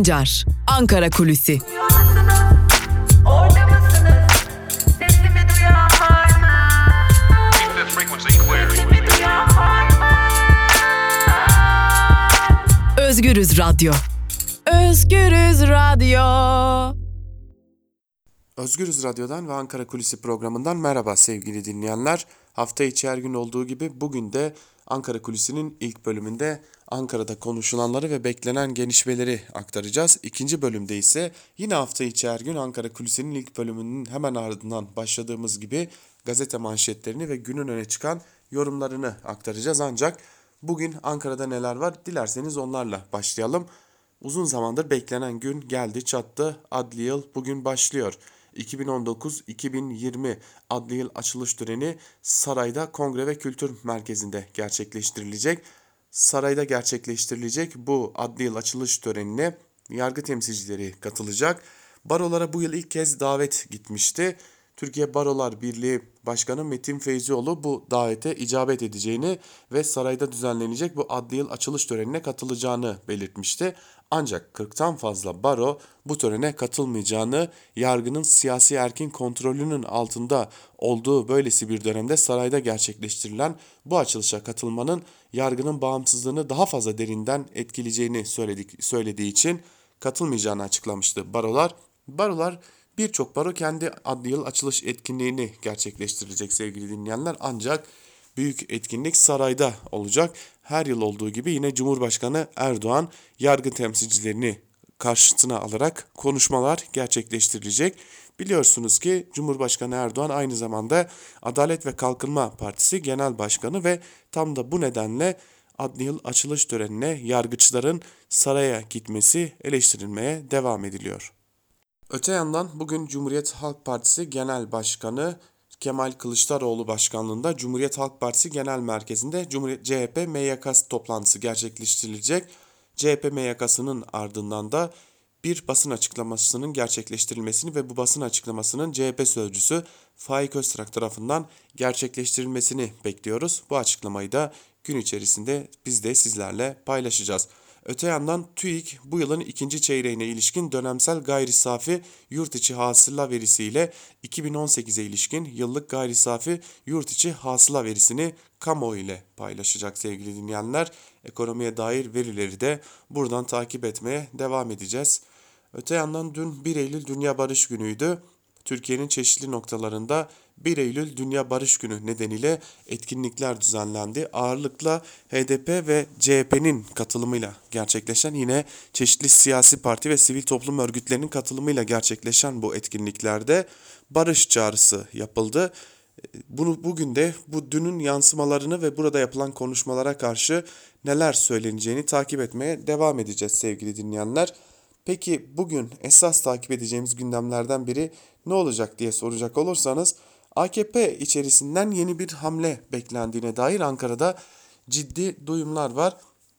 Sancar, Ankara Kulüsi. Özgürüz Radyo. Özgürüz Radyo. Özgürüz Radyo'dan ve Ankara Kulisi programından merhaba sevgili dinleyenler. Hafta içi her gün olduğu gibi bugün de Ankara Kulisi'nin ilk bölümünde Ankara'da konuşulanları ve beklenen gelişmeleri aktaracağız. İkinci bölümde ise yine hafta içi her gün Ankara Kulisi'nin ilk bölümünün hemen ardından başladığımız gibi gazete manşetlerini ve günün öne çıkan yorumlarını aktaracağız. Ancak bugün Ankara'da neler var dilerseniz onlarla başlayalım. Uzun zamandır beklenen gün geldi çattı. Adli yıl bugün başlıyor. 2019-2020 adli yıl açılış töreni Sarayda Kongre ve Kültür Merkezi'nde gerçekleştirilecek. Sarayda gerçekleştirilecek bu adli yıl açılış törenine yargı temsilcileri katılacak. Barolara bu yıl ilk kez davet gitmişti. Türkiye Barolar Birliği Başkanı Metin Feyzioğlu bu davete icabet edeceğini ve sarayda düzenlenecek bu adli yıl açılış törenine katılacağını belirtmişti. Ancak 40'tan fazla baro bu törene katılmayacağını, yargının siyasi erkin kontrolünün altında olduğu böylesi bir dönemde sarayda gerçekleştirilen bu açılışa katılmanın yargının bağımsızlığını daha fazla derinden etkileyeceğini söyledik, söylediği için katılmayacağını açıklamıştı barolar. Barolar Birçok baro kendi adli yıl açılış etkinliğini gerçekleştirecek sevgili dinleyenler. Ancak büyük etkinlik sarayda olacak. Her yıl olduğu gibi yine Cumhurbaşkanı Erdoğan yargı temsilcilerini karşısına alarak konuşmalar gerçekleştirilecek. Biliyorsunuz ki Cumhurbaşkanı Erdoğan aynı zamanda Adalet ve Kalkınma Partisi Genel Başkanı ve tam da bu nedenle adli yıl açılış törenine yargıçların saraya gitmesi eleştirilmeye devam ediliyor. Öte yandan bugün Cumhuriyet Halk Partisi Genel Başkanı Kemal Kılıçdaroğlu başkanlığında Cumhuriyet Halk Partisi Genel Merkezi'nde Cumhuriyet CHP MYK toplantısı gerçekleştirilecek. CHP MYK'sının ardından da bir basın açıklamasının gerçekleştirilmesini ve bu basın açıklamasının CHP sözcüsü Faik Öztrak tarafından gerçekleştirilmesini bekliyoruz. Bu açıklamayı da gün içerisinde biz de sizlerle paylaşacağız. Öte yandan TÜİK bu yılın ikinci çeyreğine ilişkin dönemsel gayri safi yurt içi hasıla verisiyle 2018'e ilişkin yıllık gayri safi yurt içi hasıla verisini kamuoyu ile paylaşacak sevgili dinleyenler. Ekonomiye dair verileri de buradan takip etmeye devam edeceğiz. Öte yandan dün 1 Eylül Dünya Barış Günü'ydü. Türkiye'nin çeşitli noktalarında 1 Eylül Dünya Barış Günü nedeniyle etkinlikler düzenlendi. Ağırlıkla HDP ve CHP'nin katılımıyla gerçekleşen yine çeşitli siyasi parti ve sivil toplum örgütlerinin katılımıyla gerçekleşen bu etkinliklerde barış çağrısı yapıldı. Bunu bugün de bu dünün yansımalarını ve burada yapılan konuşmalara karşı neler söyleneceğini takip etmeye devam edeceğiz sevgili dinleyenler. Peki bugün esas takip edeceğimiz gündemlerden biri ne olacak diye soracak olursanız AKP içerisinden yeni bir hamle beklendiğine dair Ankara'da ciddi duyumlar var.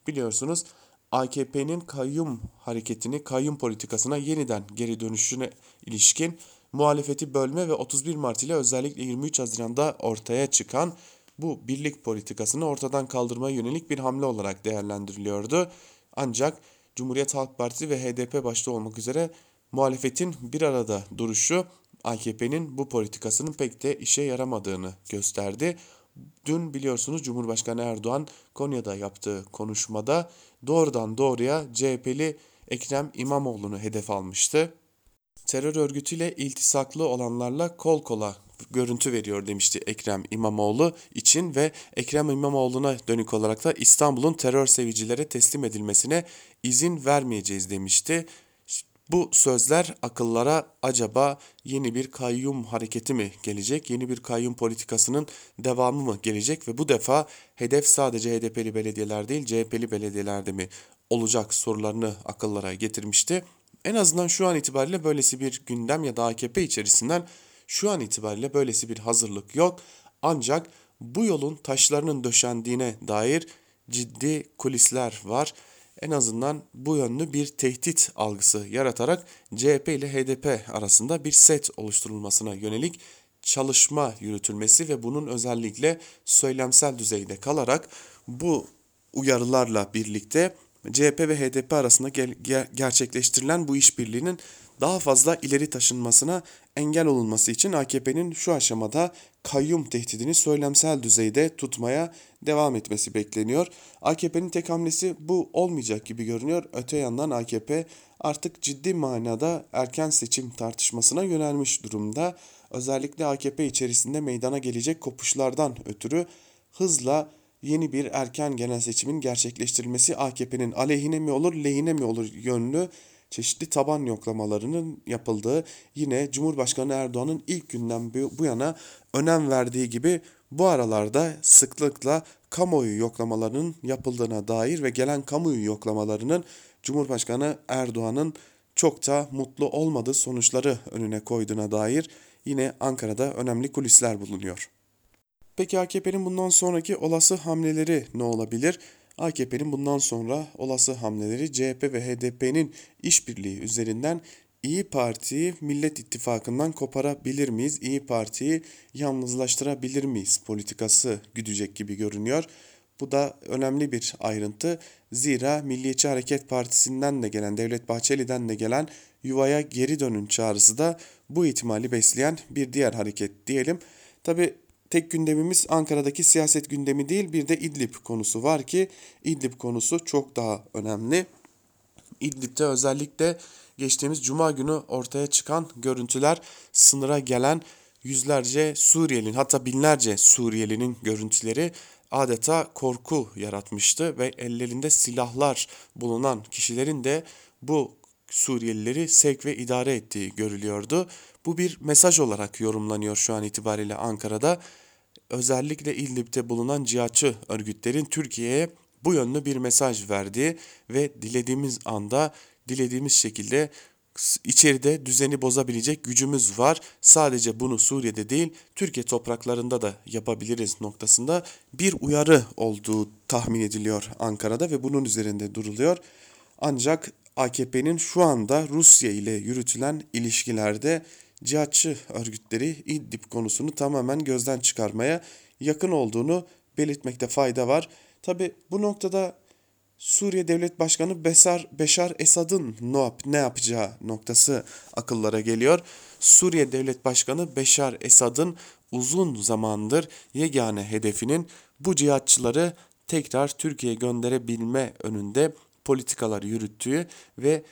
Biliyorsunuz AKP'nin kayyum hareketini, kayyum politikasına yeniden geri dönüşüne ilişkin muhalefeti bölme ve 31 Mart ile özellikle 23 Haziran'da ortaya çıkan bu birlik politikasını ortadan kaldırmaya yönelik bir hamle olarak değerlendiriliyordu. Ancak Cumhuriyet Halk Partisi ve HDP başta olmak üzere muhalefetin bir arada duruşu AKP'nin bu politikasının pek de işe yaramadığını gösterdi. Dün biliyorsunuz Cumhurbaşkanı Erdoğan Konya'da yaptığı konuşmada doğrudan doğruya CHP'li Ekrem İmamoğlu'nu hedef almıştı. Terör örgütüyle iltisaklı olanlarla kol kola görüntü veriyor demişti Ekrem İmamoğlu için ve Ekrem İmamoğlu'na dönük olarak da İstanbul'un terör sevicilere teslim edilmesine izin vermeyeceğiz demişti. Bu sözler akıllara acaba yeni bir kayyum hareketi mi gelecek, yeni bir kayyum politikasının devamı mı gelecek ve bu defa hedef sadece HDP'li belediyeler değil CHP'li belediyelerde mi olacak sorularını akıllara getirmişti. En azından şu an itibariyle böylesi bir gündem ya da AKP içerisinden şu an itibariyle böylesi bir hazırlık yok. Ancak bu yolun taşlarının döşendiğine dair ciddi kulisler var en azından bu yönlü bir tehdit algısı yaratarak CHP ile HDP arasında bir set oluşturulmasına yönelik çalışma yürütülmesi ve bunun özellikle söylemsel düzeyde kalarak bu uyarılarla birlikte CHP ve HDP arasında gerçekleştirilen bu işbirliğinin daha fazla ileri taşınmasına engel olunması için AKP'nin şu aşamada kayyum tehdidini söylemsel düzeyde tutmaya devam etmesi bekleniyor. AKP'nin tek hamlesi bu olmayacak gibi görünüyor. Öte yandan AKP artık ciddi manada erken seçim tartışmasına yönelmiş durumda. Özellikle AKP içerisinde meydana gelecek kopuşlardan ötürü hızla yeni bir erken genel seçimin gerçekleştirilmesi AKP'nin aleyhine mi olur, lehine mi olur yönlü çeşitli taban yoklamalarının yapıldığı yine Cumhurbaşkanı Erdoğan'ın ilk günden bu yana önem verdiği gibi bu aralarda sıklıkla kamuoyu yoklamalarının yapıldığına dair ve gelen kamuoyu yoklamalarının Cumhurbaşkanı Erdoğan'ın çok da mutlu olmadığı sonuçları önüne koyduğuna dair yine Ankara'da önemli kulisler bulunuyor. Peki AKP'nin bundan sonraki olası hamleleri ne olabilir? AKP'nin bundan sonra olası hamleleri CHP ve HDP'nin işbirliği üzerinden İyi Parti'yi Millet İttifakı'ndan koparabilir miyiz? İyi Parti'yi yalnızlaştırabilir miyiz? Politikası güdecek gibi görünüyor. Bu da önemli bir ayrıntı. Zira Milliyetçi Hareket Partisi'nden de gelen, Devlet Bahçeli'den de gelen yuvaya geri dönün çağrısı da bu ihtimali besleyen bir diğer hareket diyelim. Tabi tek gündemimiz Ankara'daki siyaset gündemi değil bir de İdlib konusu var ki İdlib konusu çok daha önemli. İdlib'de özellikle geçtiğimiz cuma günü ortaya çıkan görüntüler sınıra gelen yüzlerce Suriyelinin hatta binlerce Suriyelinin görüntüleri adeta korku yaratmıştı ve ellerinde silahlar bulunan kişilerin de bu Suriyelileri sevk ve idare ettiği görülüyordu. Bu bir mesaj olarak yorumlanıyor şu an itibariyle Ankara'da. Özellikle İdlib'de bulunan cihatçı örgütlerin Türkiye'ye bu yönlü bir mesaj verdiği ve dilediğimiz anda dilediğimiz şekilde içeride düzeni bozabilecek gücümüz var. Sadece bunu Suriye'de değil Türkiye topraklarında da yapabiliriz noktasında bir uyarı olduğu tahmin ediliyor Ankara'da ve bunun üzerinde duruluyor. Ancak AKP'nin şu anda Rusya ile yürütülen ilişkilerde cihatçı örgütleri İdlib konusunu tamamen gözden çıkarmaya yakın olduğunu belirtmekte fayda var. Tabi bu noktada Suriye Devlet Başkanı Besar, Beşar Esad'ın ne, yap, ne yapacağı noktası akıllara geliyor. Suriye Devlet Başkanı Beşar Esad'ın uzun zamandır yegane hedefinin bu cihatçıları tekrar Türkiye'ye gönderebilme önünde politikalar yürüttüğü ve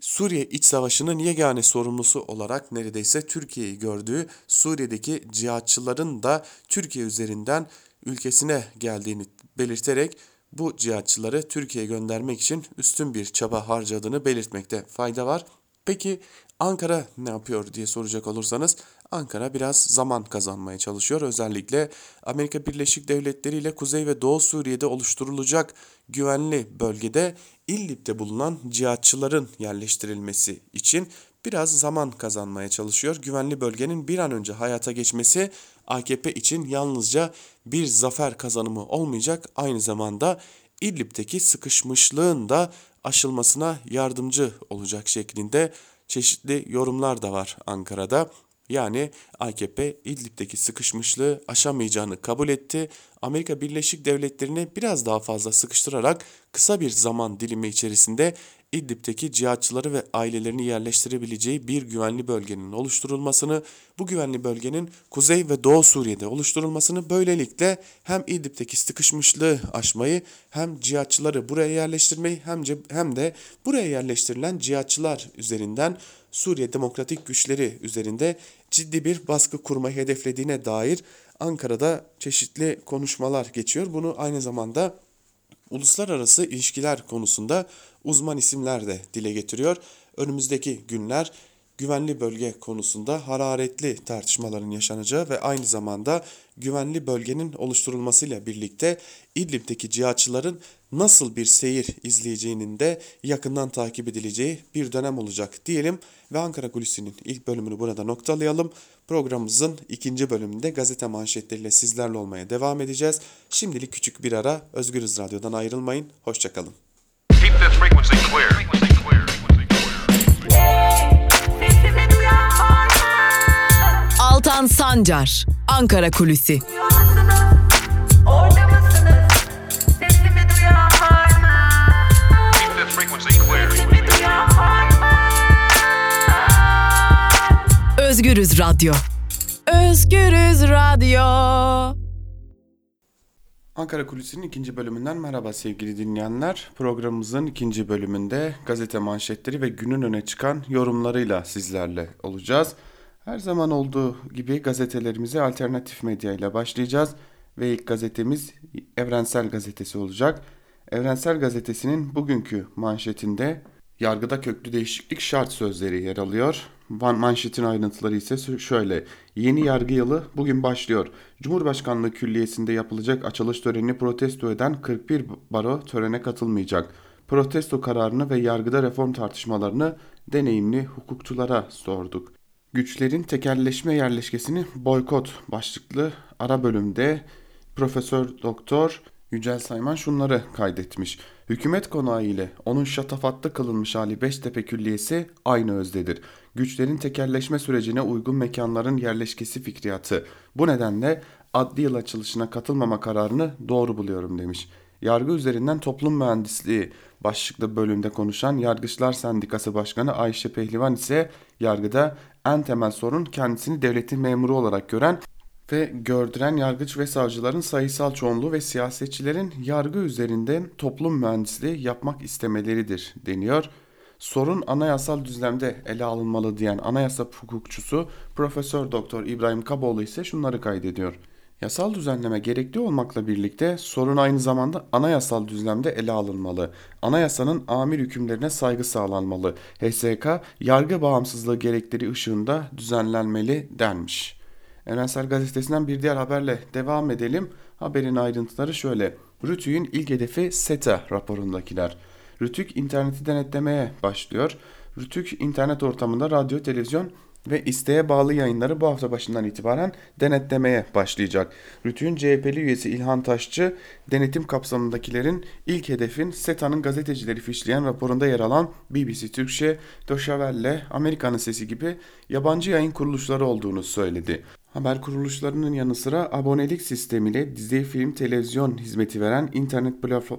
Suriye iç savaşının yegane sorumlusu olarak neredeyse Türkiye'yi gördüğü Suriye'deki cihatçıların da Türkiye üzerinden ülkesine geldiğini belirterek bu cihatçıları Türkiye'ye göndermek için üstün bir çaba harcadığını belirtmekte fayda var. Peki Ankara ne yapıyor diye soracak olursanız Ankara biraz zaman kazanmaya çalışıyor. Özellikle Amerika Birleşik Devletleri ile Kuzey ve Doğu Suriye'de oluşturulacak güvenli bölgede İllib'de bulunan cihatçıların yerleştirilmesi için biraz zaman kazanmaya çalışıyor. Güvenli bölgenin bir an önce hayata geçmesi AKP için yalnızca bir zafer kazanımı olmayacak, aynı zamanda İdlib'deki sıkışmışlığın da aşılmasına yardımcı olacak şeklinde çeşitli yorumlar da var Ankara'da. Yani AKP İdlib'deki sıkışmışlığı aşamayacağını kabul etti. Amerika Birleşik Devletleri'ni biraz daha fazla sıkıştırarak kısa bir zaman dilimi içerisinde İdlib'deki cihatçıları ve ailelerini yerleştirebileceği bir güvenli bölgenin oluşturulmasını, bu güvenli bölgenin Kuzey ve Doğu Suriye'de oluşturulmasını böylelikle hem İdlib'deki sıkışmışlığı aşmayı hem cihatçıları buraya yerleştirmeyi hem, hem de buraya yerleştirilen cihatçılar üzerinden Suriye Demokratik Güçleri üzerinde ciddi bir baskı kurmayı hedeflediğine dair Ankara'da çeşitli konuşmalar geçiyor. Bunu aynı zamanda uluslararası ilişkiler konusunda uzman isimler de dile getiriyor. Önümüzdeki günler güvenli bölge konusunda hararetli tartışmaların yaşanacağı ve aynı zamanda güvenli bölgenin oluşturulmasıyla birlikte İdlib'deki cihatçıların nasıl bir seyir izleyeceğinin de yakından takip edileceği bir dönem olacak diyelim ve Ankara Kulisi'nin ilk bölümünü burada noktalayalım. Programımızın ikinci bölümünde gazete manşetleriyle sizlerle olmaya devam edeceğiz. Şimdilik küçük bir ara Özgürüz Radyo'dan ayrılmayın. Hoşçakalın. Keep this frequency clear. Frequency? Altan Sancar, Ankara Kulüsi. Özgürüz Radyo. Özgürüz Radyo. Ankara Kulisi'nin ikinci bölümünden merhaba sevgili dinleyenler. Programımızın ikinci bölümünde gazete manşetleri ve günün öne çıkan yorumlarıyla sizlerle olacağız. Her zaman olduğu gibi gazetelerimize alternatif medya ile başlayacağız ve ilk gazetemiz Evrensel Gazetesi olacak. Evrensel Gazetesi'nin bugünkü manşetinde yargıda köklü değişiklik şart sözleri yer alıyor. Manşetin ayrıntıları ise şöyle. Yeni yargı yılı bugün başlıyor. Cumhurbaşkanlığı Külliyesi'nde yapılacak açılış törenini protesto eden 41 baro törene katılmayacak. Protesto kararını ve yargıda reform tartışmalarını deneyimli hukukçulara sorduk. Güçlerin tekelleşme yerleşkesini boykot başlıklı ara bölümde Profesör Doktor Yücel Sayman şunları kaydetmiş. Hükümet konağı ile onun şatafatlı kılınmış hali Beştepe Külliyesi aynı özdedir. Güçlerin tekerleşme sürecine uygun mekanların yerleşkesi fikriyatı. Bu nedenle adli yıl açılışına katılmama kararını doğru buluyorum demiş. Yargı üzerinden toplum mühendisliği başlıklı bölümde konuşan Yargıçlar Sendikası Başkanı Ayşe Pehlivan ise yargıda en temel sorun kendisini devletin memuru olarak gören ve gördüren yargıç ve savcıların sayısal çoğunluğu ve siyasetçilerin yargı üzerinden toplum mühendisliği yapmak istemeleridir deniyor. Sorun anayasal düzlemde ele alınmalı diyen anayasa hukukçusu Profesör Doktor İbrahim Kaboğlu ise şunları kaydediyor. Yasal düzenleme gerekli olmakla birlikte sorun aynı zamanda anayasal düzlemde ele alınmalı. Anayasanın amir hükümlerine saygı sağlanmalı. HSK yargı bağımsızlığı gerekleri ışığında düzenlenmeli denmiş. Evrensel Gazetesi'nden bir diğer haberle devam edelim. Haberin ayrıntıları şöyle. Rütük'ün ilk hedefi SETA raporundakiler. Rütük interneti denetlemeye başlıyor. Rütük internet ortamında radyo, televizyon ve isteğe bağlı yayınları bu hafta başından itibaren denetlemeye başlayacak. Rütük'ün CHP'li üyesi İlhan Taşçı, denetim kapsamındakilerin ilk hedefin SETA'nın gazetecileri fişleyen raporunda yer alan BBC Türkçe, Doşavelle, Amerika'nın Sesi gibi yabancı yayın kuruluşları olduğunu söyledi. Haber kuruluşlarının yanı sıra abonelik sistemiyle dizi, film, televizyon hizmeti veren internet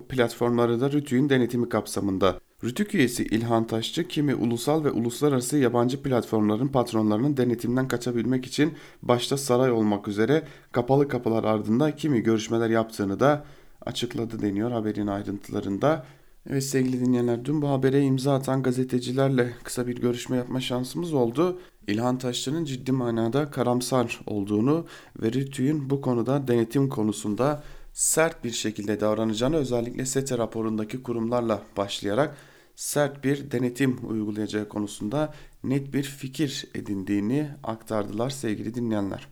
platformları da Rütük'ün denetimi kapsamında. Rütük üyesi İlhan Taşçı kimi ulusal ve uluslararası yabancı platformların patronlarının denetimden kaçabilmek için başta saray olmak üzere kapalı kapılar ardında kimi görüşmeler yaptığını da açıkladı deniyor haberin ayrıntılarında. Evet sevgili dinleyenler dün bu habere imza atan gazetecilerle kısa bir görüşme yapma şansımız oldu. İlhan Taşçı'nın ciddi manada karamsar olduğunu ve RTÜK'ün bu konuda denetim konusunda sert bir şekilde davranacağını özellikle SETE raporundaki kurumlarla başlayarak sert bir denetim uygulayacağı konusunda net bir fikir edindiğini aktardılar sevgili dinleyenler.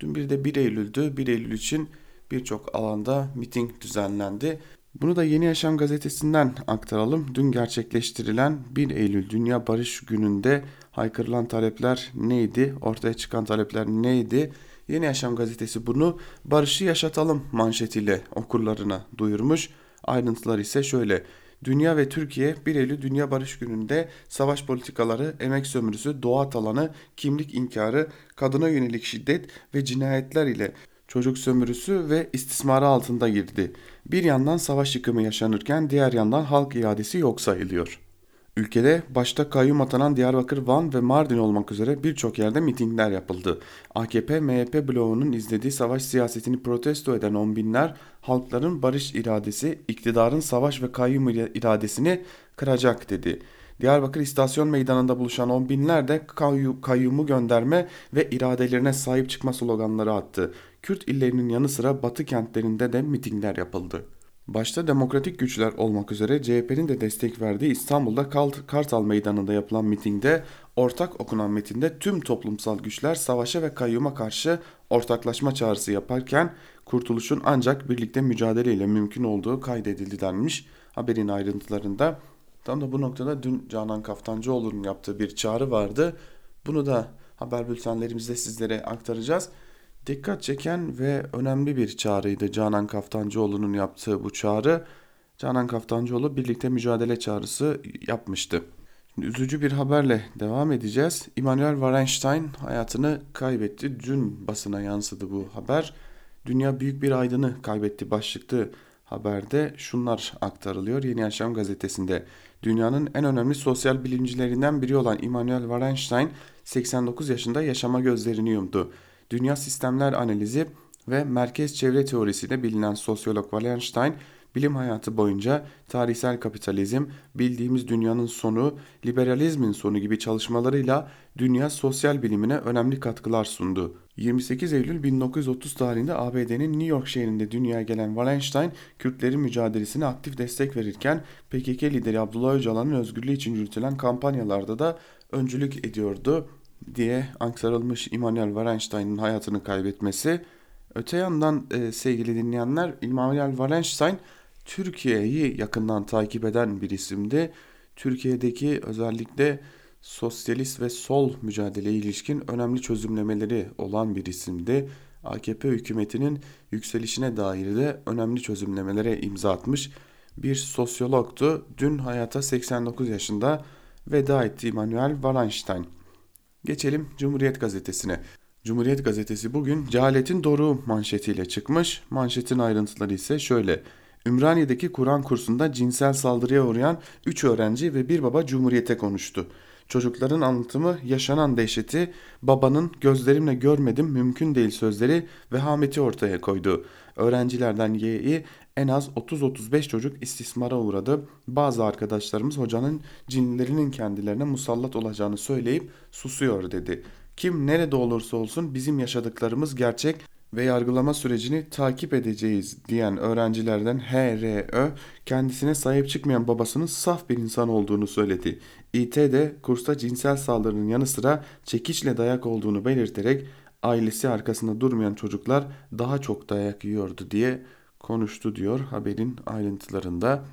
Dün bir de 1 Eylül'dü. 1 Eylül için birçok alanda miting düzenlendi. Bunu da Yeni Yaşam gazetesinden aktaralım. Dün gerçekleştirilen 1 Eylül Dünya Barış Günü'nde haykırılan talepler neydi? Ortaya çıkan talepler neydi? Yeni Yaşam gazetesi bunu barışı yaşatalım manşetiyle okurlarına duyurmuş. Ayrıntılar ise şöyle. Dünya ve Türkiye 1 Eylül Dünya Barış Günü'nde savaş politikaları, emek sömürüsü, doğa talanı, kimlik inkarı, kadına yönelik şiddet ve cinayetler ile çocuk sömürüsü ve istismarı altında girdi. Bir yandan savaş yıkımı yaşanırken diğer yandan halk iradesi yok sayılıyor. Ülkede başta kayyum atanan Diyarbakır, Van ve Mardin olmak üzere birçok yerde mitingler yapıldı. AKP, MHP bloğunun izlediği savaş siyasetini protesto eden on binler halkların barış iradesi, iktidarın savaş ve kayyum iradesini kıracak dedi. Diyarbakır istasyon meydanında buluşan on binler de kayyumu gönderme ve iradelerine sahip çıkma sloganları attı. Kürt illerinin yanı sıra batı kentlerinde de mitingler yapıldı. Başta demokratik güçler olmak üzere CHP'nin de destek verdiği İstanbul'da Kartal Meydanı'nda yapılan mitingde ortak okunan metinde tüm toplumsal güçler savaşa ve kayyuma karşı ortaklaşma çağrısı yaparken kurtuluşun ancak birlikte mücadeleyle mümkün olduğu kaydedildi denmiş haberin ayrıntılarında. Tam da bu noktada dün Canan Kaftancıoğlu'nun yaptığı bir çağrı vardı. Bunu da haber bültenlerimizde sizlere aktaracağız. Dikkat çeken ve önemli bir çağrıydı Canan Kaftancıoğlu'nun yaptığı bu çağrı. Canan Kaftancıoğlu birlikte mücadele çağrısı yapmıştı. Şimdi üzücü bir haberle devam edeceğiz. Immanuel Wallenstein hayatını kaybetti. Dün basına yansıdı bu haber. Dünya büyük bir aydını kaybetti başlıklı haberde şunlar aktarılıyor Yeni Yaşam gazetesinde. Dünyanın en önemli sosyal bilimcilerinden biri olan Immanuel Wallenstein 89 yaşında yaşama gözlerini yumdu. Dünya sistemler analizi ve merkez çevre teorisiyle bilinen sosyolog Wallenstein bilim hayatı boyunca tarihsel kapitalizm, bildiğimiz dünyanın sonu, liberalizmin sonu gibi çalışmalarıyla dünya sosyal bilimine önemli katkılar sundu. 28 Eylül 1930 tarihinde ABD'nin New York şehrinde dünyaya gelen Wallenstein, Kürtlerin mücadelesine aktif destek verirken PKK lideri Abdullah Öcalan'ın özgürlüğü için yürütülen kampanyalarda da öncülük ediyordu diye aktarılmış Immanuel Wallenstein'in hayatını kaybetmesi. Öte yandan e, sevgili dinleyenler Immanuel Wallenstein Türkiye'yi yakından takip eden bir isimdi. Türkiye'deki özellikle sosyalist ve sol mücadeleye ilişkin önemli çözümlemeleri olan bir isimdi. AKP hükümetinin yükselişine dair de önemli çözümlemelere imza atmış bir sosyologtu. Dün hayata 89 yaşında veda etti Immanuel Wallenstein. Geçelim Cumhuriyet Gazetesi'ne. Cumhuriyet Gazetesi bugün cehaletin doğru manşetiyle çıkmış. Manşetin ayrıntıları ise şöyle. Ümraniye'deki Kur'an kursunda cinsel saldırıya uğrayan 3 öğrenci ve bir baba Cumhuriyet'e konuştu. Çocukların anlatımı yaşanan dehşeti, babanın gözlerimle görmedim mümkün değil sözleri vehameti ortaya koydu. Öğrencilerden Y'yi en az 30-35 çocuk istismara uğradı. Bazı arkadaşlarımız hocanın cinlerinin kendilerine musallat olacağını söyleyip susuyor dedi. Kim nerede olursa olsun bizim yaşadıklarımız gerçek ve yargılama sürecini takip edeceğiz diyen öğrencilerden HRÖ kendisine sahip çıkmayan babasının saf bir insan olduğunu söyledi. İT de kursta cinsel saldırının yanı sıra çekiçle dayak olduğunu belirterek ailesi arkasında durmayan çocuklar daha çok dayak yiyordu diye konuştu diyor haberin ayrıntılarında.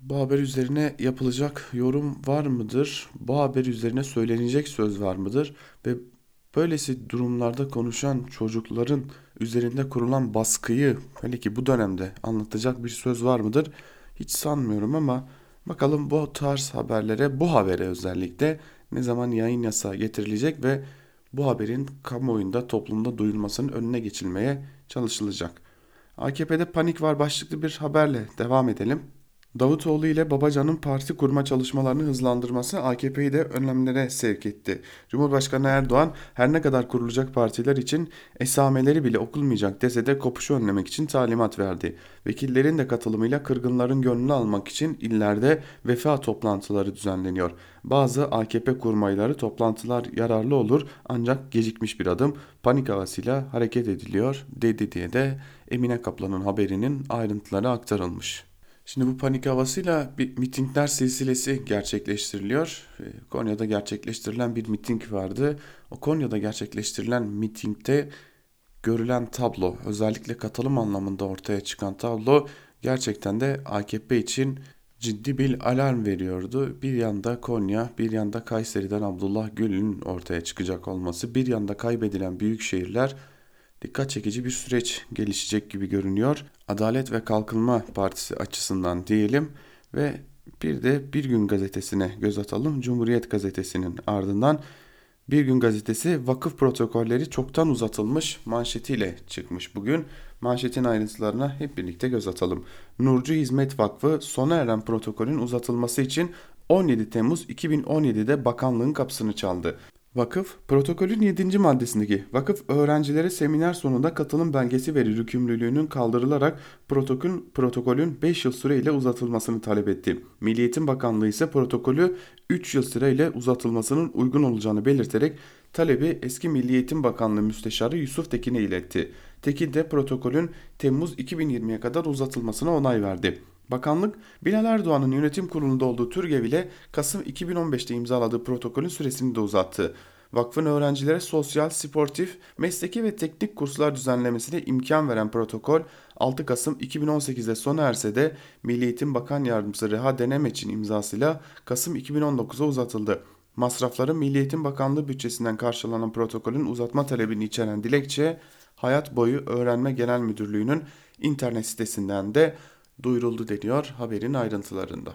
Bu haber üzerine yapılacak yorum var mıdır? Bu haber üzerine söylenecek söz var mıdır? Ve böylesi durumlarda konuşan çocukların üzerinde kurulan baskıyı hele ki bu dönemde anlatacak bir söz var mıdır? Hiç sanmıyorum ama bakalım bu tarz haberlere, bu habere özellikle ne zaman yayın yasağı getirilecek ve bu haberin kamuoyunda, toplumda duyulmasının önüne geçilmeye çalışılacak. AKP'de panik var başlıklı bir haberle devam edelim. Davutoğlu ile Babacan'ın parti kurma çalışmalarını hızlandırması AKP'yi de önlemlere sevk etti. Cumhurbaşkanı Erdoğan her ne kadar kurulacak partiler için esameleri bile okulmayacak dese de kopuşu önlemek için talimat verdi. Vekillerin de katılımıyla kırgınların gönlünü almak için illerde vefa toplantıları düzenleniyor. Bazı AKP kurmayları toplantılar yararlı olur ancak gecikmiş bir adım panik havasıyla hareket ediliyor dedi diye de Emine Kaplan'ın haberinin ayrıntıları aktarılmış. Şimdi bu panik havasıyla bir mitingler silsilesi gerçekleştiriliyor. Ee, Konya'da gerçekleştirilen bir miting vardı. O Konya'da gerçekleştirilen mitingde görülen tablo, özellikle katılım anlamında ortaya çıkan tablo gerçekten de AKP için ciddi bir alarm veriyordu. Bir yanda Konya, bir yanda Kayseri'den Abdullah Gül'ün ortaya çıkacak olması, bir yanda kaybedilen büyük şehirler dikkat çekici bir süreç gelişecek gibi görünüyor. Adalet ve Kalkınma Partisi açısından diyelim ve bir de Bir Gün gazetesine göz atalım. Cumhuriyet gazetesinin ardından Bir Gün gazetesi vakıf protokolleri çoktan uzatılmış manşetiyle çıkmış bugün. Manşetin ayrıntılarına hep birlikte göz atalım. Nurcu Hizmet Vakfı sona eren protokolün uzatılması için 17 Temmuz 2017'de bakanlığın kapısını çaldı. Vakıf, protokolün 7. maddesindeki vakıf öğrencilere seminer sonunda katılım belgesi verir yükümlülüğünün kaldırılarak protokol, protokolün 5 yıl süreyle uzatılmasını talep etti. Milliyetin Bakanlığı ise protokolü 3 yıl süreyle uzatılmasının uygun olacağını belirterek talebi eski Milliyetin Bakanlığı Müsteşarı Yusuf Tekin'e iletti. Tekin de protokolün Temmuz 2020'ye kadar uzatılmasına onay verdi. Bakanlık, Bilal Erdoğan'ın yönetim kurulunda olduğu TÜRGEV ile Kasım 2015'te imzaladığı protokolün süresini de uzattı. Vakfın öğrencilere sosyal, sportif, mesleki ve teknik kurslar düzenlemesine imkan veren protokol 6 Kasım 2018'de sona erse de Milli Eğitim Bakan Yardımcısı Reha Denemeç'in imzasıyla Kasım 2019'a uzatıldı. Masrafların Milli Eğitim Bakanlığı bütçesinden karşılanan protokolün uzatma talebini içeren dilekçe Hayat Boyu Öğrenme Genel Müdürlüğü'nün internet sitesinden de duyuruldu deniyor haberin ayrıntılarında.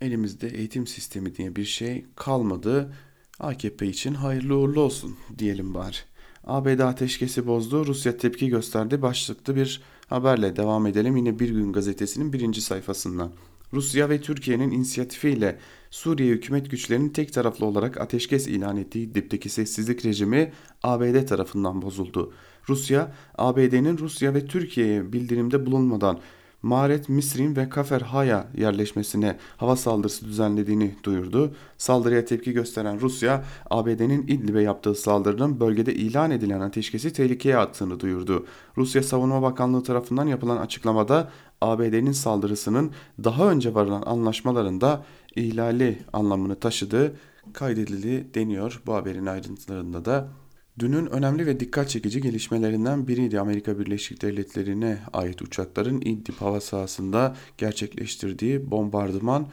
Elimizde eğitim sistemi diye bir şey kalmadı. AKP için hayırlı uğurlu olsun diyelim bari. ABD ateşkesi bozdu, Rusya tepki gösterdi başlıklı bir haberle devam edelim. Yine Bir Gün Gazetesi'nin birinci sayfasından. Rusya ve Türkiye'nin inisiyatifiyle Suriye hükümet güçlerinin tek taraflı olarak ateşkes ilan ettiği İdlib'deki sessizlik rejimi ABD tarafından bozuldu. Rusya, ABD'nin Rusya ve Türkiye'ye bildirimde bulunmadan Maret Misrin ve Kafer Haya yerleşmesine hava saldırısı düzenlediğini duyurdu. Saldırıya tepki gösteren Rusya, ABD'nin İdlib'e yaptığı saldırının bölgede ilan edilen ateşkesi tehlikeye attığını duyurdu. Rusya Savunma Bakanlığı tarafından yapılan açıklamada ABD'nin saldırısının daha önce varılan anlaşmalarında ihlali anlamını taşıdığı kaydedildi deniyor bu haberin ayrıntılarında da. Dünün önemli ve dikkat çekici gelişmelerinden biriydi Amerika Birleşik Devletleri'ne ait uçakların İdlib hava sahasında gerçekleştirdiği bombardıman.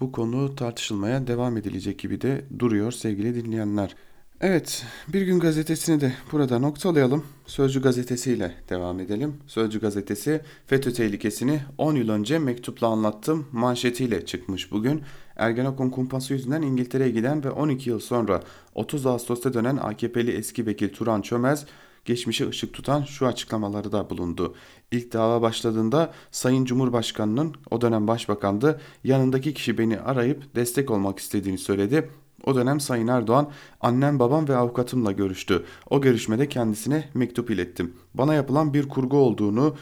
Bu konu tartışılmaya devam edilecek gibi de duruyor sevgili dinleyenler. Evet, Bir Gün Gazetesi'ni de burada noktalayalım. Sözcü Gazetesi ile devam edelim. Sözcü Gazetesi FETÖ tehlikesini 10 yıl önce mektupla anlattım manşetiyle çıkmış bugün. Ergenekon kumpası yüzünden İngiltere'ye giden ve 12 yıl sonra 30 Ağustos'ta dönen AKP'li eski vekil Turan Çömez geçmişe ışık tutan şu açıklamaları da bulundu. İlk dava başladığında Sayın Cumhurbaşkanı'nın o dönem başbakandı yanındaki kişi beni arayıp destek olmak istediğini söyledi. O dönem Sayın Erdoğan annem babam ve avukatımla görüştü. O görüşmede kendisine mektup ilettim. Bana yapılan bir kurgu olduğunu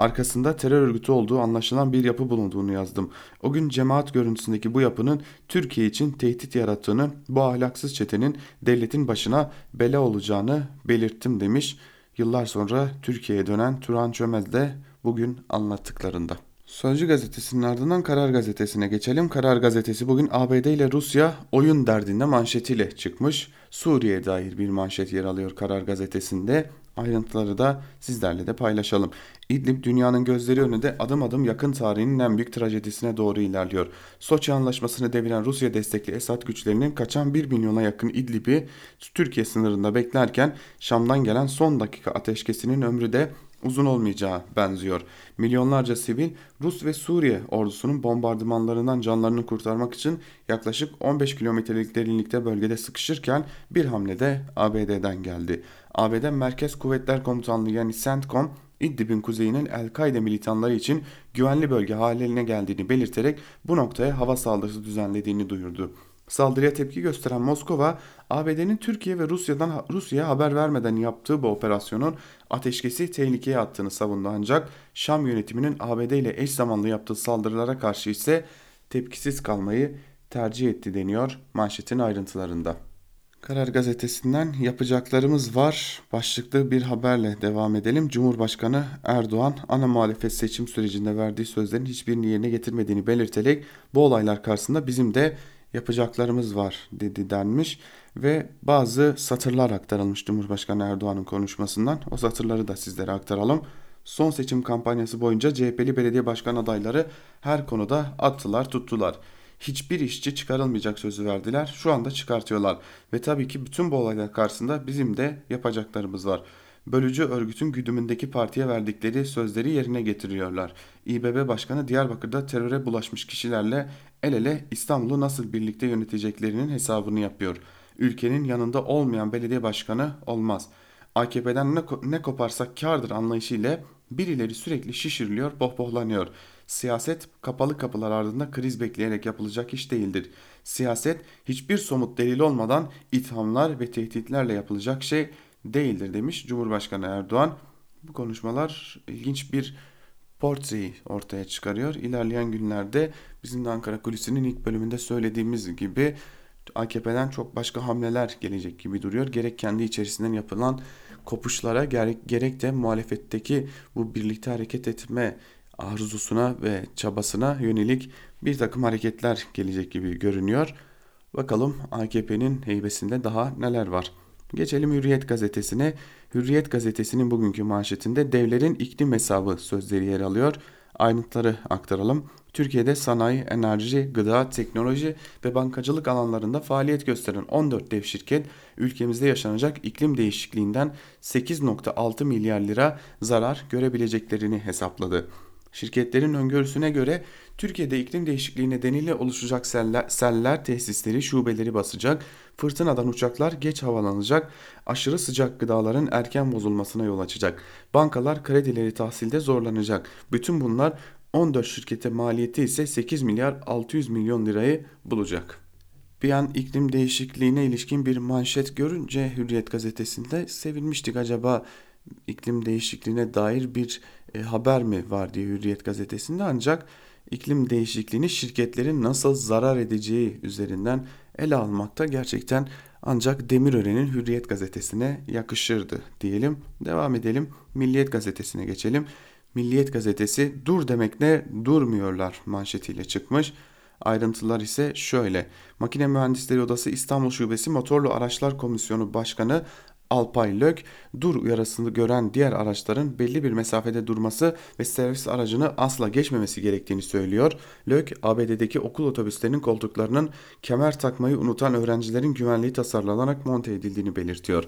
arkasında terör örgütü olduğu anlaşılan bir yapı bulunduğunu yazdım. O gün cemaat görüntüsündeki bu yapının Türkiye için tehdit yarattığını, bu ahlaksız çetenin devletin başına bela olacağını belirttim demiş. Yıllar sonra Türkiye'ye dönen Turan Çömez de bugün anlattıklarında. Sözcü gazetesinin ardından Karar Gazetesi'ne geçelim. Karar Gazetesi bugün ABD ile Rusya oyun derdinde manşetiyle çıkmış. Suriye'ye dair bir manşet yer alıyor Karar Gazetesi'nde. Ayrıntıları da sizlerle de paylaşalım. İdlib dünyanın gözleri önünde adım adım yakın tarihinin en büyük trajedisine doğru ilerliyor. Soçi anlaşmasını deviren Rusya destekli Esad güçlerinin kaçan 1 milyona yakın İdlib'i Türkiye sınırında beklerken Şam'dan gelen son dakika ateşkesinin ömrü de uzun olmayacağı benziyor. Milyonlarca sivil Rus ve Suriye ordusunun bombardımanlarından canlarını kurtarmak için yaklaşık 15 kilometrelik derinlikte bölgede sıkışırken bir hamle de ABD'den geldi. ABD Merkez Kuvvetler Komutanlığı yani CENTCOM İdlib'in kuzeyinin El-Kaide militanları için güvenli bölge haline geldiğini belirterek bu noktaya hava saldırısı düzenlediğini duyurdu. Saldırıya tepki gösteren Moskova, ABD'nin Türkiye ve Rusya'dan Rusya'ya haber vermeden yaptığı bu operasyonun ateşkesi tehlikeye attığını savundu ancak Şam yönetiminin ABD ile eş zamanlı yaptığı saldırılara karşı ise tepkisiz kalmayı tercih etti deniyor manşetin ayrıntılarında. Karar Gazetesi'nden yapacaklarımız var başlıklı bir haberle devam edelim. Cumhurbaşkanı Erdoğan ana muhalefet seçim sürecinde verdiği sözlerin hiçbirini yerine getirmediğini belirterek bu olaylar karşısında bizim de yapacaklarımız var dedi denmiş ve bazı satırlar aktarılmış Cumhurbaşkanı Erdoğan'ın konuşmasından. O satırları da sizlere aktaralım. Son seçim kampanyası boyunca CHP'li belediye başkan adayları her konuda attılar tuttular. Hiçbir işçi çıkarılmayacak sözü verdiler. Şu anda çıkartıyorlar. Ve tabii ki bütün bu olaylar karşısında bizim de yapacaklarımız var. Bölücü örgütün güdümündeki partiye verdikleri sözleri yerine getiriyorlar. İBB Başkanı Diyarbakır'da teröre bulaşmış kişilerle el ele İstanbul'u nasıl birlikte yöneteceklerinin hesabını yapıyor. Ülkenin yanında olmayan belediye başkanı olmaz. AKP'den ne, ne koparsak kardır anlayışıyla birileri sürekli şişiriliyor, pohpohlanıyor. Siyaset kapalı kapılar ardında kriz bekleyerek yapılacak iş değildir. Siyaset hiçbir somut delil olmadan ithamlar ve tehditlerle yapılacak şey değildir demiş Cumhurbaşkanı Erdoğan. Bu konuşmalar ilginç bir portreyi ortaya çıkarıyor. İlerleyen günlerde bizim de Ankara Kulisi'nin ilk bölümünde söylediğimiz gibi AKP'den çok başka hamleler gelecek gibi duruyor. Gerek kendi içerisinden yapılan kopuşlara gerek, gerek de muhalefetteki bu birlikte hareket etme arzusuna ve çabasına yönelik bir takım hareketler gelecek gibi görünüyor. Bakalım AKP'nin heybesinde daha neler var. Geçelim Hürriyet gazetesine. Hürriyet gazetesinin bugünkü manşetinde devlerin iklim hesabı sözleri yer alıyor. Ayrıntıları aktaralım. Türkiye'de sanayi, enerji, gıda, teknoloji ve bankacılık alanlarında faaliyet gösteren 14 dev şirket ülkemizde yaşanacak iklim değişikliğinden 8.6 milyar lira zarar görebileceklerini hesapladı. Şirketlerin öngörüsüne göre Türkiye'de iklim değişikliği nedeniyle oluşacak seller, seller tesisleri, şubeleri basacak, fırtınadan uçaklar geç havalanacak, aşırı sıcak gıdaların erken bozulmasına yol açacak, bankalar kredileri tahsilde zorlanacak. Bütün bunlar 14 şirkete maliyeti ise 8 milyar 600 milyon lirayı bulacak. Bir an iklim değişikliğine ilişkin bir manşet görünce Hürriyet gazetesinde sevinmiştik acaba iklim değişikliğine dair bir e, haber mi var diye Hürriyet gazetesinde ancak iklim değişikliğini şirketlerin nasıl zarar edeceği üzerinden ele almakta gerçekten ancak Demirören'in Hürriyet gazetesine yakışırdı diyelim. Devam edelim. Milliyet gazetesine geçelim. Milliyet gazetesi dur demek ne durmuyorlar manşetiyle çıkmış. Ayrıntılar ise şöyle. Makine Mühendisleri Odası İstanbul Şubesi Motorlu Araçlar Komisyonu Başkanı Alpay Lök, dur uyarısını gören diğer araçların belli bir mesafede durması ve servis aracını asla geçmemesi gerektiğini söylüyor. Lök, ABD'deki okul otobüslerinin koltuklarının kemer takmayı unutan öğrencilerin güvenliği tasarlanarak monte edildiğini belirtiyor.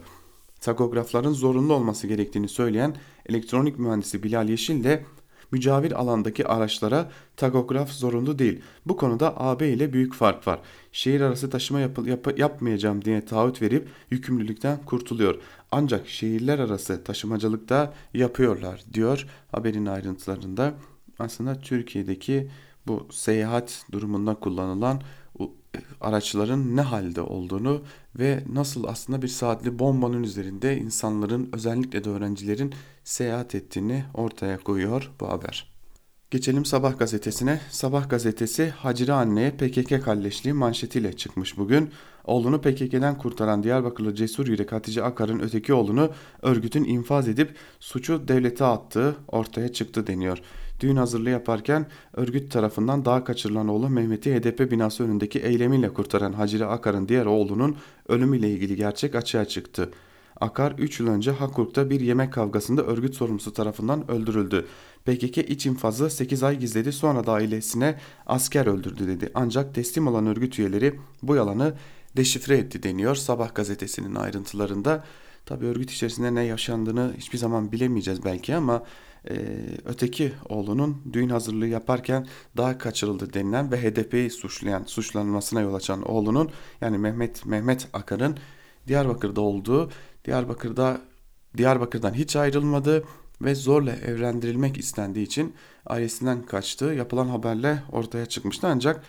Takografların zorunlu olması gerektiğini söyleyen elektronik mühendisi Bilal Yeşil de mücavir alandaki araçlara takograf zorunlu değil. Bu konuda AB ile büyük fark var. Şehir arası taşıma yap yap yapmayacağım diye taahhüt verip yükümlülükten kurtuluyor. Ancak şehirler arası taşımacılıkta yapıyorlar diyor haberin ayrıntılarında. Aslında Türkiye'deki bu seyahat durumunda kullanılan araçların ne halde olduğunu ve nasıl aslında bir saatli bombanın üzerinde insanların özellikle de öğrencilerin seyahat ettiğini ortaya koyuyor bu haber. Geçelim Sabah gazetesine. Sabah gazetesi Hacire anneye PKK kalleşliği manşetiyle çıkmış bugün. Oğlunu PKK'den kurtaran Diyarbakırlı cesur yürek Hatice Akar'ın öteki oğlunu örgütün infaz edip suçu devlete attığı ortaya çıktı deniyor. Düğün hazırlığı yaparken örgüt tarafından daha kaçırılan oğlu Mehmet'i HDP binası önündeki eylemiyle kurtaran Hacire Akar'ın diğer oğlunun ölümüyle ilgili gerçek açığa çıktı. Akar 3 yıl önce Hakurk'ta bir yemek kavgasında örgüt sorumlusu tarafından öldürüldü. PKK iç infazı 8 ay gizledi sonra da ailesine asker öldürdü dedi. Ancak teslim olan örgüt üyeleri bu yalanı deşifre etti deniyor Sabah gazetesinin ayrıntılarında. Tabi örgüt içerisinde ne yaşandığını hiçbir zaman bilemeyeceğiz belki ama e, öteki oğlunun düğün hazırlığı yaparken daha kaçırıldı denilen ve HDP'yi suçlayan, suçlanmasına yol açan oğlunun yani Mehmet Mehmet Akar'ın Diyarbakır'da olduğu, Diyarbakır'da Diyarbakır'dan hiç ayrılmadı ve zorla evlendirilmek istendiği için ailesinden kaçtığı yapılan haberle ortaya çıkmıştı ancak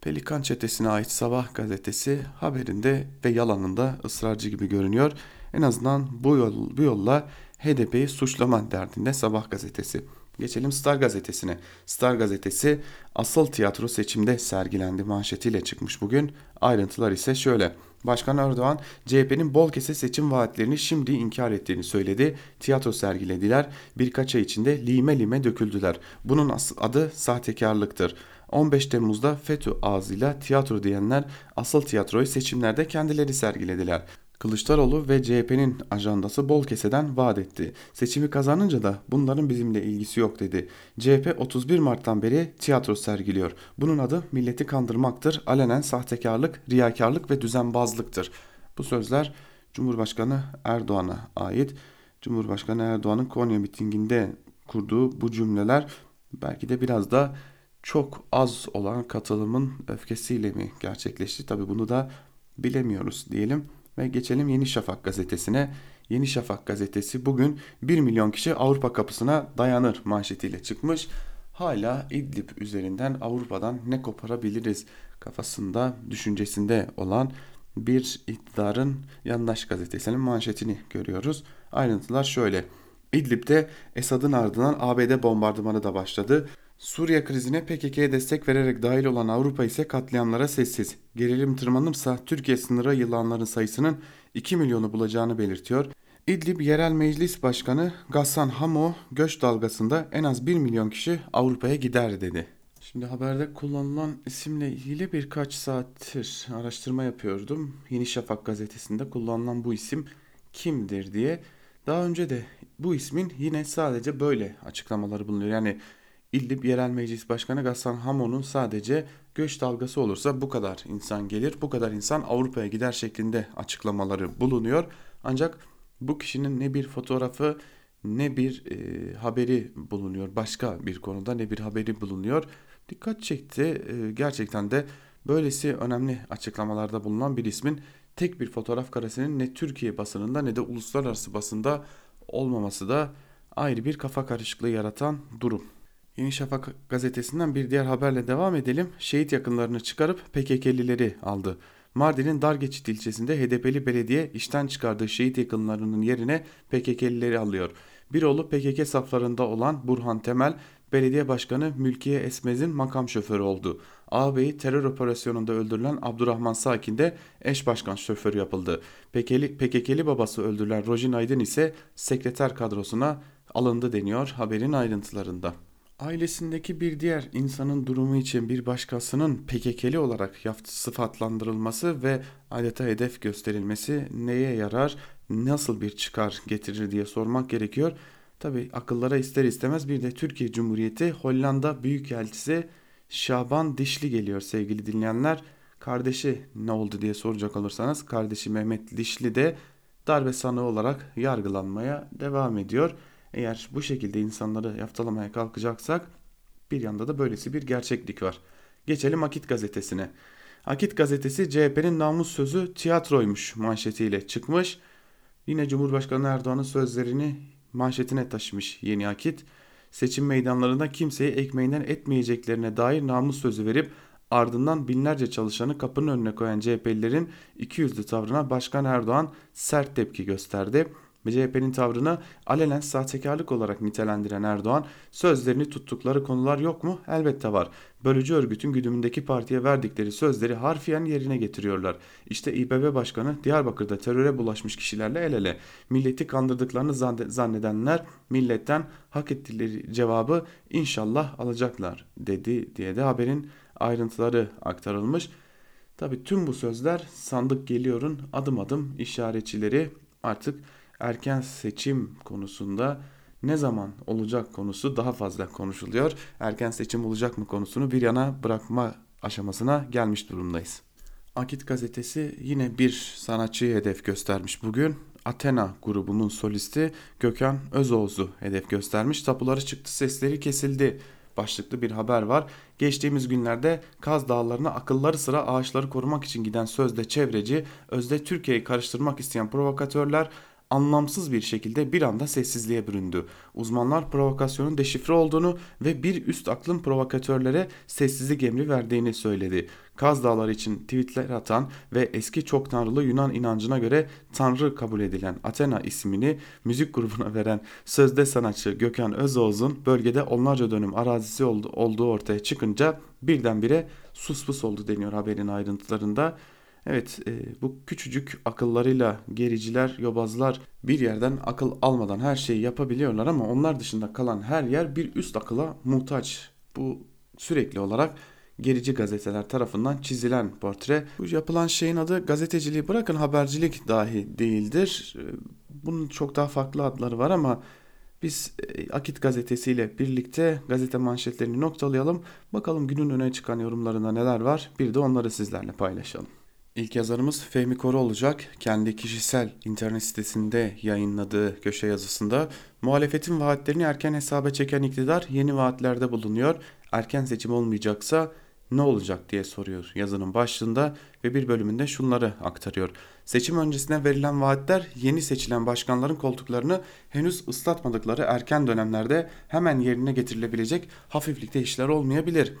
Pelikan çetesine ait Sabah gazetesi haberinde ve yalanında ısrarcı gibi görünüyor. En azından bu, yol, bu yolla HDP'yi suçlama derdinde Sabah gazetesi. Geçelim Star gazetesine. Star gazetesi asıl tiyatro seçimde sergilendi manşetiyle çıkmış bugün. Ayrıntılar ise şöyle. Başkan Erdoğan CHP'nin bol kese seçim vaatlerini şimdi inkar ettiğini söyledi. Tiyatro sergilediler. Birkaç ay içinde lime lime döküldüler. Bunun adı sahtekarlıktır. 15 Temmuz'da FETÖ ağzıyla tiyatro diyenler asıl tiyatroyu seçimlerde kendileri sergilediler. Kılıçdaroğlu ve CHP'nin ajandası bol keseden vaat etti. Seçimi kazanınca da bunların bizimle ilgisi yok dedi. CHP 31 Mart'tan beri tiyatro sergiliyor. Bunun adı milleti kandırmaktır. Alenen sahtekarlık, riyakarlık ve düzenbazlıktır. Bu sözler Cumhurbaşkanı Erdoğan'a ait. Cumhurbaşkanı Erdoğan'ın Konya mitinginde kurduğu bu cümleler belki de biraz da çok az olan katılımın öfkesiyle mi gerçekleşti? Tabi bunu da bilemiyoruz diyelim. Ve geçelim Yeni Şafak gazetesine. Yeni Şafak gazetesi bugün 1 milyon kişi Avrupa kapısına dayanır manşetiyle çıkmış. Hala İdlib üzerinden Avrupa'dan ne koparabiliriz kafasında, düşüncesinde olan bir iktidarın yandaş gazetesinin manşetini görüyoruz. Ayrıntılar şöyle. İdlib'de Esad'ın ardından ABD bombardımanı da başladı. Suriye krizine PKK'ye destek vererek dahil olan Avrupa ise katliamlara sessiz. Gerilim tırmanırsa Türkiye sınırı yılanların sayısının 2 milyonu bulacağını belirtiyor. İdlib Yerel Meclis Başkanı Gassan Hamo göç dalgasında en az 1 milyon kişi Avrupa'ya gider dedi. Şimdi haberde kullanılan isimle ilgili birkaç saattir araştırma yapıyordum. Yeni Şafak gazetesinde kullanılan bu isim kimdir diye. Daha önce de bu ismin yine sadece böyle açıklamaları bulunuyor. Yani İdlib Yerel Meclis Başkanı Gassan Hamon'un sadece göç dalgası olursa bu kadar insan gelir, bu kadar insan Avrupa'ya gider şeklinde açıklamaları bulunuyor. Ancak bu kişinin ne bir fotoğrafı ne bir e, haberi bulunuyor başka bir konuda ne bir haberi bulunuyor. Dikkat çekti e, gerçekten de böylesi önemli açıklamalarda bulunan bir ismin tek bir fotoğraf karesinin ne Türkiye basınında ne de uluslararası basında olmaması da ayrı bir kafa karışıklığı yaratan durum. Yeni Şafak gazetesinden bir diğer haberle devam edelim. Şehit yakınlarını çıkarıp PKK'lileri aldı. Mardin'in Dargeçit ilçesinde HDP'li belediye işten çıkardığı şehit yakınlarının yerine PKK'lileri alıyor. Bir oğlu PKK saflarında olan Burhan Temel, belediye başkanı Mülkiye Esmez'in makam şoförü oldu. Ağabeyi terör operasyonunda öldürülen Abdurrahman Sakin de eş başkan şoförü yapıldı. PKK'li, PKK'li babası öldürülen Rojin Aydın ise sekreter kadrosuna alındı deniyor haberin ayrıntılarında. Ailesindeki bir diğer insanın durumu için bir başkasının PKK'li olarak sıfatlandırılması ve adeta hedef gösterilmesi neye yarar, nasıl bir çıkar getirir diye sormak gerekiyor. Tabi akıllara ister istemez bir de Türkiye Cumhuriyeti Hollanda Büyükelçisi Şaban Dişli geliyor sevgili dinleyenler. Kardeşi ne oldu diye soracak olursanız kardeşi Mehmet Dişli de darbe sanığı olarak yargılanmaya devam ediyor. Eğer bu şekilde insanları yaftalamaya kalkacaksak bir yanda da böylesi bir gerçeklik var. Geçelim Akit gazetesine. Akit gazetesi CHP'nin namus sözü tiyatroymuş manşetiyle çıkmış. Yine Cumhurbaşkanı Erdoğan'ın sözlerini manşetine taşımış Yeni Akit. Seçim meydanlarında kimseyi ekmeğinden etmeyeceklerine dair namus sözü verip ardından binlerce çalışanı kapının önüne koyan CHP'lilerin ikiyüzlü tavrına Başkan Erdoğan sert tepki gösterdi. CHP'nin tavrını alenen sahtekarlık olarak nitelendiren Erdoğan, sözlerini tuttukları konular yok mu? Elbette var. Bölücü örgütün güdümündeki partiye verdikleri sözleri harfiyen yerine getiriyorlar. İşte İBB Başkanı Diyarbakır'da teröre bulaşmış kişilerle el ele. Milleti kandırdıklarını zannedenler milletten hak ettikleri cevabı inşallah alacaklar dedi diye de haberin ayrıntıları aktarılmış. Tabi tüm bu sözler sandık geliyorun adım adım işaretçileri artık erken seçim konusunda ne zaman olacak konusu daha fazla konuşuluyor. Erken seçim olacak mı konusunu bir yana bırakma aşamasına gelmiş durumdayız. Akit gazetesi yine bir sanatçıyı hedef göstermiş bugün. Athena grubunun solisti Gökhan Özoğuz'u hedef göstermiş. Tapuları çıktı sesleri kesildi başlıklı bir haber var. Geçtiğimiz günlerde Kaz Dağları'na akılları sıra ağaçları korumak için giden sözde çevreci, özde Türkiye'yi karıştırmak isteyen provokatörler anlamsız bir şekilde bir anda sessizliğe büründü. Uzmanlar provokasyonun deşifre olduğunu ve bir üst aklın provokatörlere sessizlik emri verdiğini söyledi. Kaz Dağları için tweetler atan ve eski çok tanrılı Yunan inancına göre tanrı kabul edilen Athena ismini müzik grubuna veren sözde sanatçı Gökhan Özoğuz'un bölgede onlarca dönüm arazisi olduğu ortaya çıkınca birdenbire suspus oldu deniyor haberin ayrıntılarında. Evet e, bu küçücük akıllarıyla gericiler, yobazlar bir yerden akıl almadan her şeyi yapabiliyorlar ama onlar dışında kalan her yer bir üst akıla muhtaç. Bu sürekli olarak gerici gazeteler tarafından çizilen portre. Bu yapılan şeyin adı gazeteciliği bırakın habercilik dahi değildir. E, bunun çok daha farklı adları var ama biz e, Akit gazetesiyle birlikte gazete manşetlerini noktalayalım. Bakalım günün öne çıkan yorumlarında neler var bir de onları sizlerle paylaşalım. İlk yazarımız Fehmi Koru olacak. Kendi kişisel internet sitesinde yayınladığı köşe yazısında muhalefetin vaatlerini erken hesaba çeken iktidar yeni vaatlerde bulunuyor. Erken seçim olmayacaksa ne olacak diye soruyor yazının başlığında ve bir bölümünde şunları aktarıyor. Seçim öncesine verilen vaatler yeni seçilen başkanların koltuklarını henüz ıslatmadıkları erken dönemlerde hemen yerine getirilebilecek hafiflikte işler olmayabilir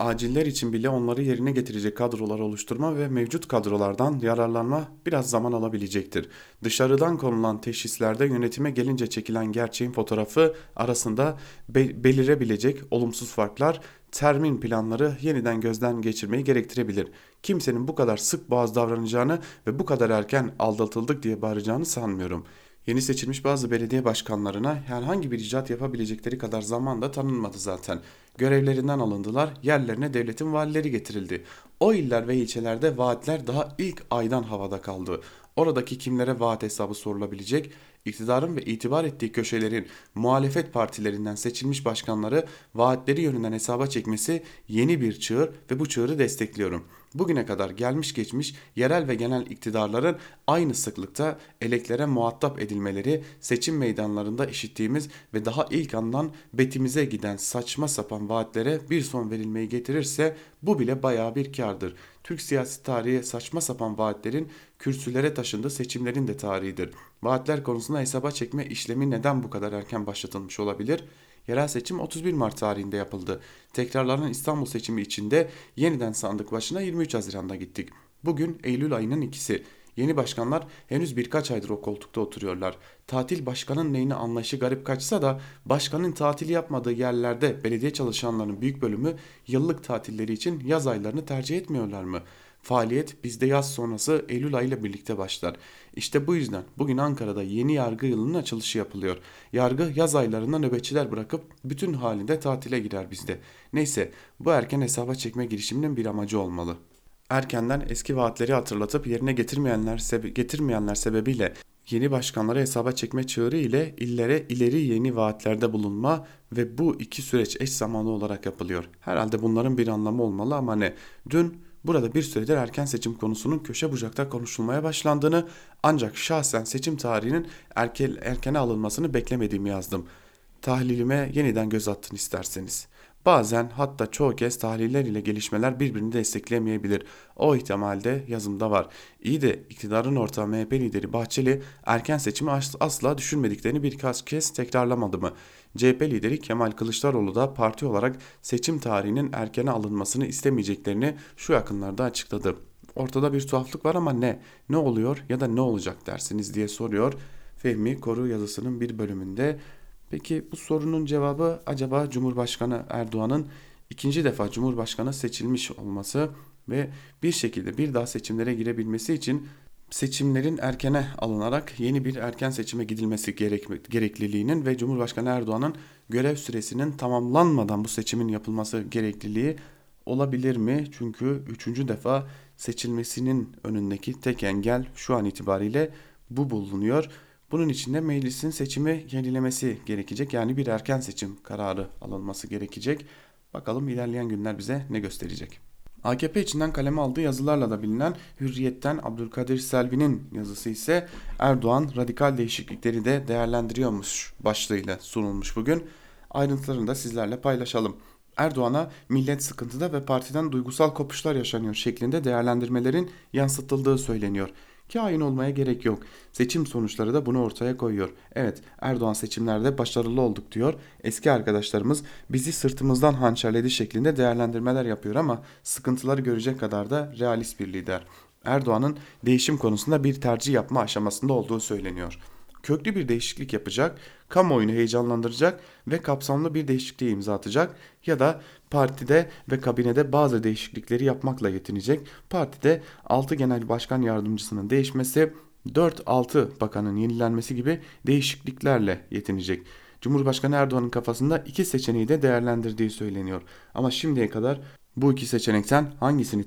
aciller için bile onları yerine getirecek kadrolar oluşturma ve mevcut kadrolardan yararlanma biraz zaman alabilecektir. Dışarıdan konulan teşhislerde yönetime gelince çekilen gerçeğin fotoğrafı arasında be belirebilecek olumsuz farklar termin planları yeniden gözden geçirmeyi gerektirebilir. Kimsenin bu kadar sık boğaz davranacağını ve bu kadar erken aldatıldık diye bağıracağını sanmıyorum. Yeni seçilmiş bazı belediye başkanlarına herhangi bir icat yapabilecekleri kadar zaman da tanınmadı zaten. Görevlerinden alındılar, yerlerine devletin valileri getirildi. O iller ve ilçelerde vaatler daha ilk aydan havada kaldı. Oradaki kimlere vaat hesabı sorulabilecek, iktidarın ve itibar ettiği köşelerin muhalefet partilerinden seçilmiş başkanları vaatleri yönünden hesaba çekmesi yeni bir çığır ve bu çığırı destekliyorum. Bugüne kadar gelmiş geçmiş yerel ve genel iktidarların aynı sıklıkta eleklere muhatap edilmeleri seçim meydanlarında işittiğimiz ve daha ilk andan betimize giden saçma sapan vaatlere bir son verilmeyi getirirse bu bile baya bir kardır. Türk siyasi tarihi saçma sapan vaatlerin kürsülere taşındığı seçimlerin de tarihidir. Vaatler konusunda hesaba çekme işlemi neden bu kadar erken başlatılmış olabilir? Yerel seçim 31 Mart tarihinde yapıldı. Tekrarlanan İstanbul seçimi içinde yeniden sandık başına 23 Haziran'da gittik. Bugün Eylül ayının ikisi. Yeni başkanlar henüz birkaç aydır o koltukta oturuyorlar. Tatil başkanın neyine anlayışı garip kaçsa da başkanın tatil yapmadığı yerlerde belediye çalışanlarının büyük bölümü yıllık tatilleri için yaz aylarını tercih etmiyorlar mı? Faaliyet bizde yaz sonrası Eylül ayıyla birlikte başlar. İşte bu yüzden bugün Ankara'da yeni yargı yılının açılışı yapılıyor. Yargı yaz aylarında nöbetçiler bırakıp bütün halinde tatile girer bizde. Neyse bu erken hesaba çekme girişiminin bir amacı olmalı. Erkenden eski vaatleri hatırlatıp yerine getirmeyenler, sebe getirmeyenler sebebiyle yeni başkanları hesaba çekme çığırı ile illere ileri yeni vaatlerde bulunma ve bu iki süreç eş zamanlı olarak yapılıyor. Herhalde bunların bir anlamı olmalı ama ne? Dün Burada bir süredir erken seçim konusunun köşe bucakta konuşulmaya başlandığını ancak şahsen seçim tarihinin erken, erkene alınmasını beklemediğimi yazdım. Tahlilime yeniden göz attın isterseniz. Bazen hatta çoğu kez tahliller ile gelişmeler birbirini desteklemeyebilir. O ihtimalde yazımda var. İyi de iktidarın ortağı MHP lideri Bahçeli erken seçimi asla düşünmediklerini birkaç kez tekrarlamadı mı? CHP lideri Kemal Kılıçdaroğlu da parti olarak seçim tarihinin erkene alınmasını istemeyeceklerini şu yakınlarda açıkladı. Ortada bir tuhaflık var ama ne? Ne oluyor ya da ne olacak dersiniz diye soruyor Fehmi Koru yazısının bir bölümünde. Peki bu sorunun cevabı acaba Cumhurbaşkanı Erdoğan'ın ikinci defa Cumhurbaşkanı seçilmiş olması ve bir şekilde bir daha seçimlere girebilmesi için seçimlerin erkene alınarak yeni bir erken seçime gidilmesi gerek, gerekliliğinin ve Cumhurbaşkanı Erdoğan'ın görev süresinin tamamlanmadan bu seçimin yapılması gerekliliği olabilir mi? Çünkü üçüncü defa seçilmesinin önündeki tek engel şu an itibariyle bu bulunuyor. Bunun için de meclisin seçimi yenilemesi gerekecek. Yani bir erken seçim kararı alınması gerekecek. Bakalım ilerleyen günler bize ne gösterecek. AKP içinden kaleme aldığı yazılarla da bilinen Hürriyet'ten Abdülkadir Selvi'nin yazısı ise Erdoğan radikal değişiklikleri de değerlendiriyormuş başlığıyla sunulmuş bugün. Ayrıntılarını da sizlerle paylaşalım. Erdoğan'a millet sıkıntıda ve partiden duygusal kopuşlar yaşanıyor şeklinde değerlendirmelerin yansıtıldığı söyleniyor. Kain olmaya gerek yok. Seçim sonuçları da bunu ortaya koyuyor. Evet Erdoğan seçimlerde başarılı olduk diyor. Eski arkadaşlarımız bizi sırtımızdan hançerledi şeklinde değerlendirmeler yapıyor ama sıkıntıları görecek kadar da realist bir lider. Erdoğan'ın değişim konusunda bir tercih yapma aşamasında olduğu söyleniyor köklü bir değişiklik yapacak, kamuoyunu heyecanlandıracak ve kapsamlı bir değişikliğe imza atacak ya da partide ve kabinede bazı değişiklikleri yapmakla yetinecek. Partide 6 genel başkan yardımcısının değişmesi, 4-6 bakanın yenilenmesi gibi değişikliklerle yetinecek. Cumhurbaşkanı Erdoğan'ın kafasında iki seçeneği de değerlendirdiği söyleniyor. Ama şimdiye kadar bu iki seçenekten hangisini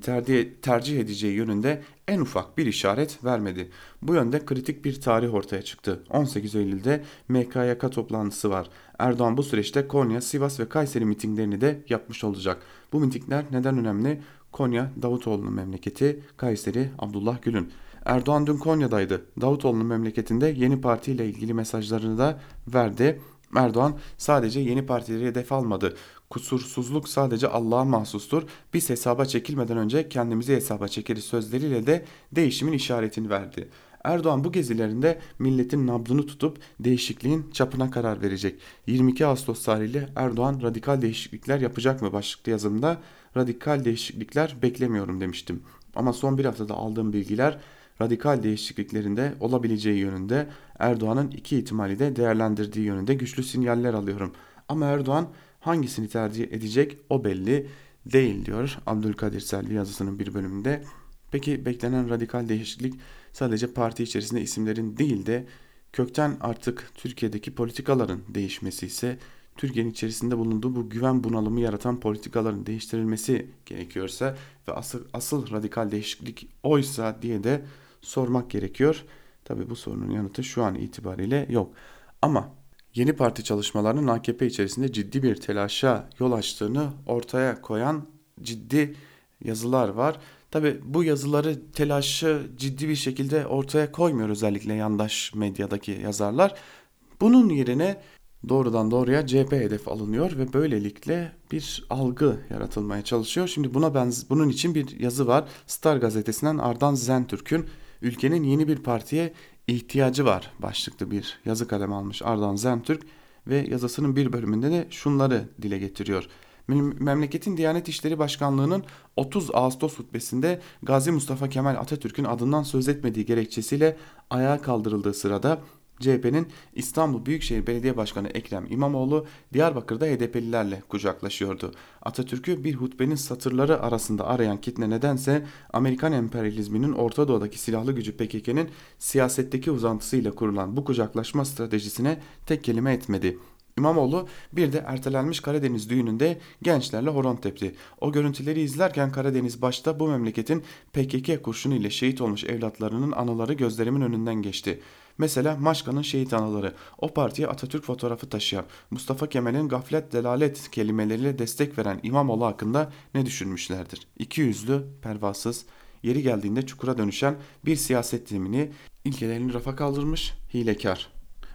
tercih, edeceği yönünde en ufak bir işaret vermedi. Bu yönde kritik bir tarih ortaya çıktı. 18 Eylül'de MKYK toplantısı var. Erdoğan bu süreçte Konya, Sivas ve Kayseri mitinglerini de yapmış olacak. Bu mitingler neden önemli? Konya Davutoğlu'nun memleketi, Kayseri Abdullah Gül'ün. Erdoğan dün Konya'daydı. Davutoğlu'nun memleketinde yeni partiyle ilgili mesajlarını da verdi. Erdoğan sadece yeni partileri hedef almadı. Kusursuzluk sadece Allah'a mahsustur. Biz hesaba çekilmeden önce kendimizi hesaba çekeriz sözleriyle de değişimin işaretini verdi. Erdoğan bu gezilerinde milletin nabzını tutup değişikliğin çapına karar verecek. 22 Ağustos tarihli Erdoğan radikal değişiklikler yapacak mı başlıklı yazımda radikal değişiklikler beklemiyorum demiştim. Ama son bir haftada aldığım bilgiler radikal değişikliklerinde olabileceği yönünde Erdoğan'ın iki ihtimali de değerlendirdiği yönünde güçlü sinyaller alıyorum. Ama Erdoğan hangisini tercih edecek o belli değil diyor Abdülkadir Selvi yazısının bir bölümünde. Peki beklenen radikal değişiklik sadece parti içerisinde isimlerin değil de kökten artık Türkiye'deki politikaların değişmesi ise Türkiye'nin içerisinde bulunduğu bu güven bunalımı yaratan politikaların değiştirilmesi gerekiyorsa ve asıl, asıl radikal değişiklik oysa diye de sormak gerekiyor. Tabi bu sorunun yanıtı şu an itibariyle yok. Ama yeni parti çalışmalarının AKP içerisinde ciddi bir telaşa yol açtığını ortaya koyan ciddi yazılar var. Tabi bu yazıları telaşı ciddi bir şekilde ortaya koymuyor özellikle yandaş medyadaki yazarlar. Bunun yerine doğrudan doğruya CHP hedef alınıyor ve böylelikle bir algı yaratılmaya çalışıyor. Şimdi buna benz bunun için bir yazı var. Star gazetesinden Ardan Zentürk'ün ülkenin yeni bir partiye ihtiyacı var başlıklı bir yazı kalem almış Ardan Zentürk ve yazısının bir bölümünde de şunları dile getiriyor. Memleketin Diyanet İşleri Başkanlığı'nın 30 Ağustos hutbesinde Gazi Mustafa Kemal Atatürk'ün adından söz etmediği gerekçesiyle ayağa kaldırıldığı sırada CHP'nin İstanbul Büyükşehir Belediye Başkanı Ekrem İmamoğlu Diyarbakır'da HDP'lilerle kucaklaşıyordu. Atatürk'ü bir hutbenin satırları arasında arayan kitle nedense Amerikan emperyalizminin Orta Doğu'daki silahlı gücü PKK'nın siyasetteki uzantısıyla kurulan bu kucaklaşma stratejisine tek kelime etmedi. İmamoğlu bir de ertelenmiş Karadeniz düğününde gençlerle horon tepti. O görüntüleri izlerken Karadeniz başta bu memleketin PKK kurşunu ile şehit olmuş evlatlarının anıları gözlerimin önünden geçti. Mesela Maşka'nın şehit anaları, o partiye Atatürk fotoğrafı taşıyan, Mustafa Kemal'in gaflet delalet kelimeleriyle destek veren İmamoğlu hakkında ne düşünmüşlerdir? İki yüzlü, pervasız, yeri geldiğinde çukura dönüşen bir siyaset zemini ilkelerini rafa kaldırmış, hilekar.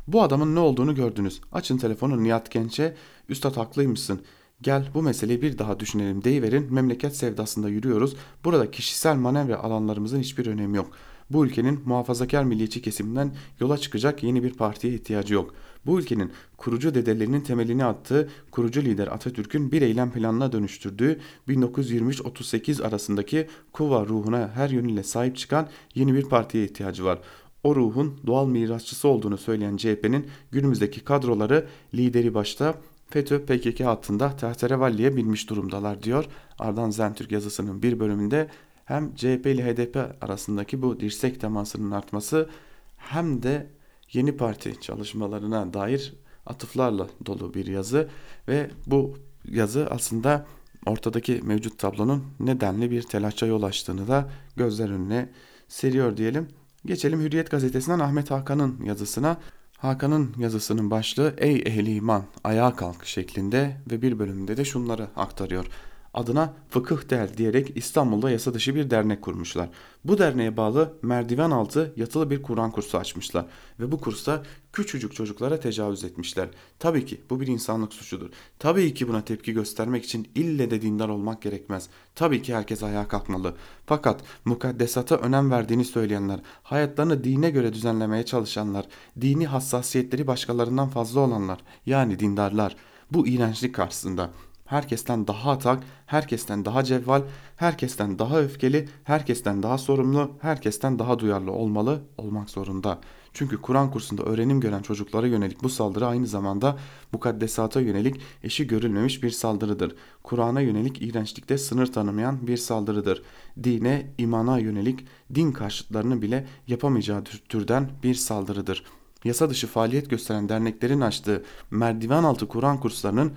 Bu adamın ne olduğunu gördünüz. Açın telefonu Nihat Genç'e, üstad haklıymışsın. Gel bu meseleyi bir daha düşünelim deyiverin memleket sevdasında yürüyoruz. Burada kişisel manevra alanlarımızın hiçbir önemi yok. Bu ülkenin muhafazakar milliyetçi kesiminden yola çıkacak yeni bir partiye ihtiyacı yok. Bu ülkenin kurucu dedelerinin temelini attığı kurucu lider Atatürk'ün bir eylem planına dönüştürdüğü 1923-38 arasındaki Kuva ruhuna her yönüyle sahip çıkan yeni bir partiye ihtiyacı var. O ruhun doğal mirasçısı olduğunu söyleyen CHP'nin günümüzdeki kadroları lideri başta FETÖ PKK hattında tehterevalliye binmiş durumdalar diyor. Ardan Zentürk yazısının bir bölümünde hem CHP ile HDP arasındaki bu dirsek temasının artması hem de yeni parti çalışmalarına dair atıflarla dolu bir yazı ve bu yazı aslında ortadaki mevcut tablonun nedenli bir telaşa yol açtığını da gözler önüne seriyor diyelim. Geçelim Hürriyet gazetesinden Ahmet Hakan'ın yazısına. Hakan'ın yazısının başlığı Ey ehli iman ayağa kalk şeklinde ve bir bölümünde de şunları aktarıyor adına Fıkıh Der diyerek İstanbul'da yasa dışı bir dernek kurmuşlar. Bu derneğe bağlı merdiven altı yatılı bir Kur'an kursu açmışlar ve bu kursta küçücük çocuklara tecavüz etmişler. Tabii ki bu bir insanlık suçudur. Tabii ki buna tepki göstermek için ille de dindar olmak gerekmez. Tabii ki herkes ayağa kalkmalı. Fakat mukaddesata önem verdiğini söyleyenler, hayatlarını dine göre düzenlemeye çalışanlar, dini hassasiyetleri başkalarından fazla olanlar yani dindarlar bu iğrençlik karşısında herkesten daha atak, herkesten daha cevval, herkesten daha öfkeli, herkesten daha sorumlu, herkesten daha duyarlı olmalı, olmak zorunda. Çünkü Kur'an kursunda öğrenim gören çocuklara yönelik bu saldırı aynı zamanda mukaddesata yönelik eşi görülmemiş bir saldırıdır. Kur'an'a yönelik iğrençlikte sınır tanımayan bir saldırıdır. Dine, imana yönelik din karşıtlarını bile yapamayacağı türden bir saldırıdır.'' Yasa dışı faaliyet gösteren derneklerin açtığı merdiven altı Kur'an kurslarının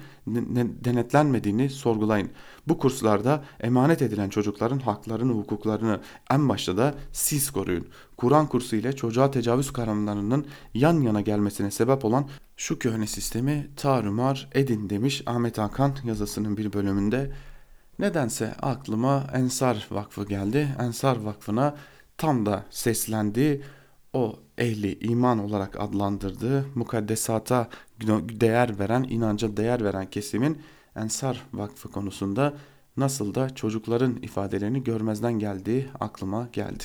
denetlenmediğini sorgulayın. Bu kurslarda emanet edilen çocukların haklarını, hukuklarını en başta da siz koruyun. Kur'an kursu ile çocuğa tecavüz kavramlarının yan yana gelmesine sebep olan şu köhne sistemi tarumar edin demiş Ahmet Hakan yazısının bir bölümünde. Nedense aklıma Ensar Vakfı geldi. Ensar Vakfı'na tam da seslendi o ehli iman olarak adlandırdığı mukaddesata değer veren, inanca değer veren kesimin Ensar Vakfı konusunda nasıl da çocukların ifadelerini görmezden geldiği aklıma geldi.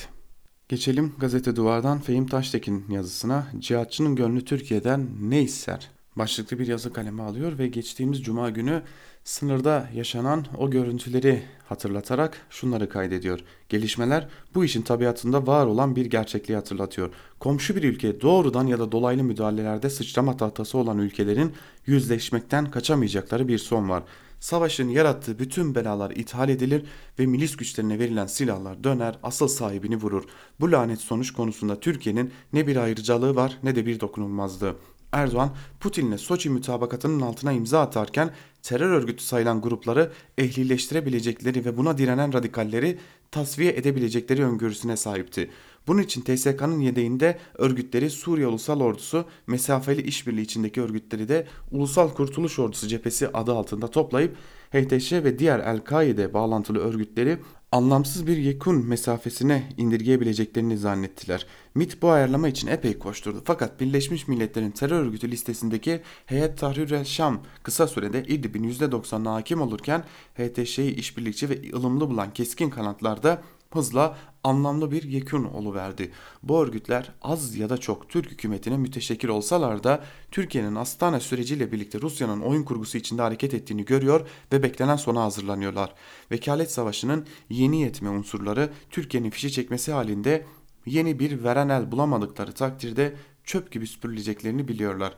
Geçelim gazete duvardan Fehim Taştekin yazısına. Cihatçının gönlü Türkiye'den ne ister? Başlıklı bir yazı kalemi alıyor ve geçtiğimiz cuma günü Sınırda yaşanan o görüntüleri hatırlatarak şunları kaydediyor. Gelişmeler bu işin tabiatında var olan bir gerçekliği hatırlatıyor. Komşu bir ülke doğrudan ya da dolaylı müdahalelerde sıçrama tahtası olan ülkelerin yüzleşmekten kaçamayacakları bir son var. Savaşın yarattığı bütün belalar ithal edilir ve milis güçlerine verilen silahlar döner asıl sahibini vurur. Bu lanet sonuç konusunda Türkiye'nin ne bir ayrıcalığı var ne de bir dokunulmazlığı. Erdoğan Putin'le Soçi mütabakatının altına imza atarken terör örgütü sayılan grupları ehlileştirebilecekleri ve buna direnen radikalleri tasfiye edebilecekleri öngörüsüne sahipti. Bunun için TSK'nın yedeğinde örgütleri Suriye Ulusal Ordusu, mesafeli işbirliği içindeki örgütleri de Ulusal Kurtuluş Ordusu cephesi adı altında toplayıp HTŞ ve diğer El-Kaide bağlantılı örgütleri anlamsız bir yekun mesafesine indirgeyebileceklerini zannettiler. MIT bu ayarlama için epey koşturdu fakat Birleşmiş Milletler'in terör örgütü listesindeki Heyet Tahrir el Şam kısa sürede İdlib'in %90'ına hakim olurken HTŞ'yi işbirlikçi ve ılımlı bulan keskin kanatlarda hızla anlamlı bir yekun oluverdi. Bu örgütler az ya da çok Türk hükümetine müteşekkir olsalar da Türkiye'nin Astana süreciyle birlikte Rusya'nın oyun kurgusu içinde hareket ettiğini görüyor ve beklenen sona hazırlanıyorlar. Vekalet savaşının yeni yetme unsurları Türkiye'nin fişi çekmesi halinde yeni bir veren el bulamadıkları takdirde çöp gibi süpürüleceklerini biliyorlar.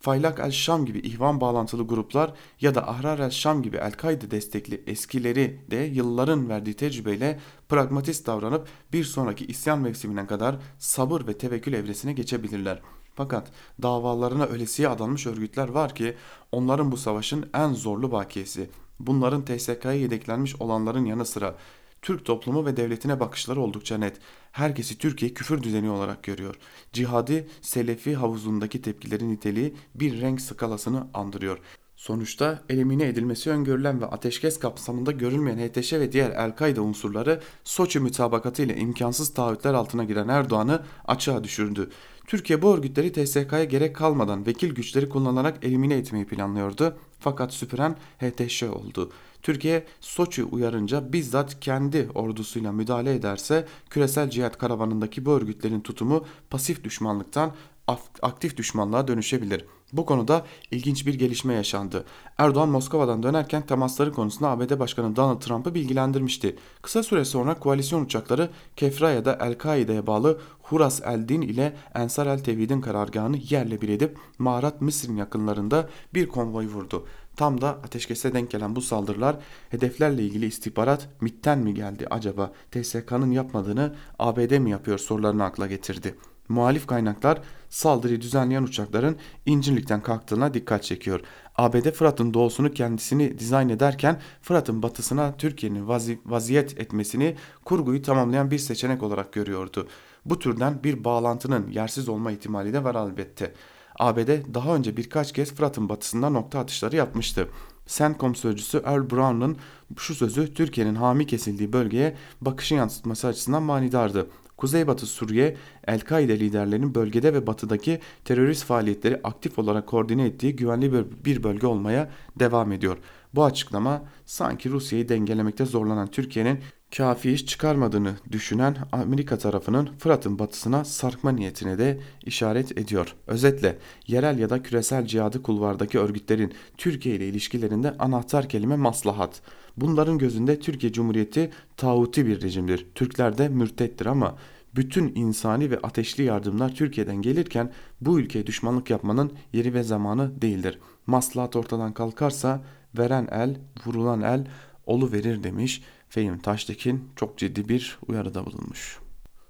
Faylak el-Şam gibi ihvan bağlantılı gruplar ya da Ahrar el-Şam gibi El-Kaide destekli eskileri de yılların verdiği tecrübeyle pragmatist davranıp bir sonraki isyan mevsimine kadar sabır ve tevekkül evresine geçebilirler. Fakat davalarına ölesiye adanmış örgütler var ki onların bu savaşın en zorlu bakiyesi. Bunların TSK'ya yedeklenmiş olanların yanı sıra Türk toplumu ve devletine bakışları oldukça net. Herkesi Türkiye küfür düzeni olarak görüyor. Cihadi, Selefi havuzundaki tepkilerin niteliği bir renk skalasını andırıyor. Sonuçta elimine edilmesi öngörülen ve ateşkes kapsamında görülmeyen HTŞ ve diğer El-Kaide unsurları Soçi mütabakatı ile imkansız taahhütler altına giren Erdoğan'ı açığa düşürdü. Türkiye bu örgütleri TSK'ya gerek kalmadan vekil güçleri kullanarak elimine etmeyi planlıyordu. Fakat süpüren HTŞ oldu. Türkiye Soçi uyarınca bizzat kendi ordusuyla müdahale ederse küresel cihat karavanındaki bu örgütlerin tutumu pasif düşmanlıktan aktif düşmanlığa dönüşebilir. Bu konuda ilginç bir gelişme yaşandı. Erdoğan Moskova'dan dönerken temasları konusunda ABD Başkanı Donald Trump'ı bilgilendirmişti. Kısa süre sonra koalisyon uçakları Kefraya'da El-Kaide'ye bağlı Huras el-Din ile Ensar el-Tevhid'in karargahını yerle bir edip Marat Mısır'ın yakınlarında bir konvoy vurdu. Tam da ateşkese denk gelen bu saldırılar hedeflerle ilgili istihbarat MIT'ten mi geldi acaba TSK'nın yapmadığını ABD mi yapıyor sorularını akla getirdi. Muhalif kaynaklar saldırıyı düzenleyen uçakların İncirlik'ten kalktığına dikkat çekiyor. ABD Fırat'ın doğusunu kendisini dizayn ederken Fırat'ın batısına Türkiye'nin vazi vaziyet etmesini kurguyu tamamlayan bir seçenek olarak görüyordu. Bu türden bir bağlantının yersiz olma ihtimali de var elbette. ABD daha önce birkaç kez Fırat'ın batısında nokta atışları yapmıştı. CENTCOM sözcüsü Earl Brown'un şu sözü Türkiye'nin hami kesildiği bölgeye bakışı yansıtması açısından manidardı. Kuzeybatı Suriye, El-Kaide liderlerinin bölgede ve batıdaki terörist faaliyetleri aktif olarak koordine ettiği güvenli bir bölge olmaya devam ediyor. Bu açıklama sanki Rusya'yı dengelemekte zorlanan Türkiye'nin kafi iş çıkarmadığını düşünen Amerika tarafının Fırat'ın batısına sarkma niyetine de işaret ediyor. Özetle yerel ya da küresel cihadı kulvardaki örgütlerin Türkiye ile ilişkilerinde anahtar kelime maslahat. Bunların gözünde Türkiye Cumhuriyeti tağuti bir rejimdir. Türkler de mürtettir ama bütün insani ve ateşli yardımlar Türkiye'den gelirken bu ülkeye düşmanlık yapmanın yeri ve zamanı değildir. Maslahat ortadan kalkarsa veren el, vurulan el olu verir demiş Fehim Taştekin çok ciddi bir uyarıda bulunmuş.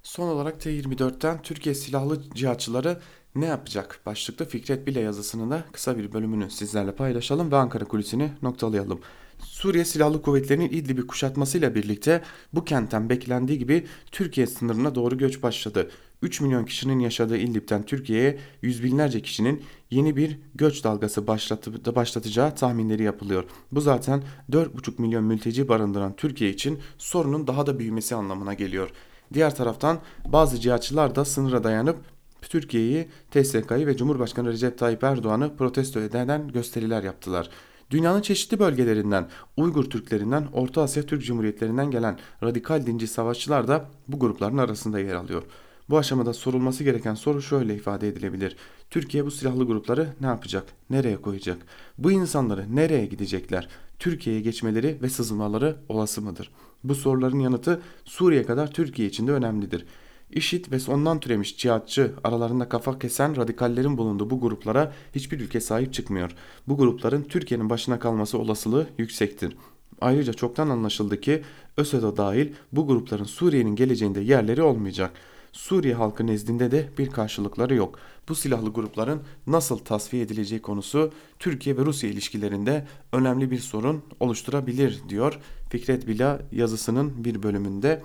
Son olarak T24'ten Türkiye silahlı cihatçıları ne yapacak? Başlıklı Fikret Bile yazısının da kısa bir bölümünü sizlerle paylaşalım ve Ankara kulisini noktalayalım. Suriye Silahlı Kuvvetleri'nin İdlib'i kuşatmasıyla birlikte bu kentten beklendiği gibi Türkiye sınırına doğru göç başladı. 3 milyon kişinin yaşadığı İdlib'den Türkiye'ye yüz binlerce kişinin yeni bir göç dalgası başlatı, başlatacağı tahminleri yapılıyor. Bu zaten 4,5 milyon mülteci barındıran Türkiye için sorunun daha da büyümesi anlamına geliyor. Diğer taraftan bazı cihatçılar da sınıra dayanıp Türkiye'yi, TSK'yı ve Cumhurbaşkanı Recep Tayyip Erdoğan'ı protesto eden gösteriler yaptılar. Dünyanın çeşitli bölgelerinden, Uygur Türklerinden, Orta Asya Türk Cumhuriyetlerinden gelen radikal dinci savaşçılar da bu grupların arasında yer alıyor. Bu aşamada sorulması gereken soru şöyle ifade edilebilir. Türkiye bu silahlı grupları ne yapacak? Nereye koyacak? Bu insanları nereye gidecekler? Türkiye'ye geçmeleri ve sızmaları olası mıdır? Bu soruların yanıtı Suriye kadar Türkiye için de önemlidir. İşit ve ondan türemiş cihatçı aralarında kafa kesen radikallerin bulunduğu bu gruplara hiçbir ülke sahip çıkmıyor. Bu grupların Türkiye'nin başına kalması olasılığı yüksektir. Ayrıca çoktan anlaşıldı ki ÖSED'e dahil bu grupların Suriye'nin geleceğinde yerleri olmayacak. Suriye halkı nezdinde de bir karşılıkları yok. Bu silahlı grupların nasıl tasfiye edileceği konusu Türkiye ve Rusya ilişkilerinde önemli bir sorun oluşturabilir diyor Fikret Bila yazısının bir bölümünde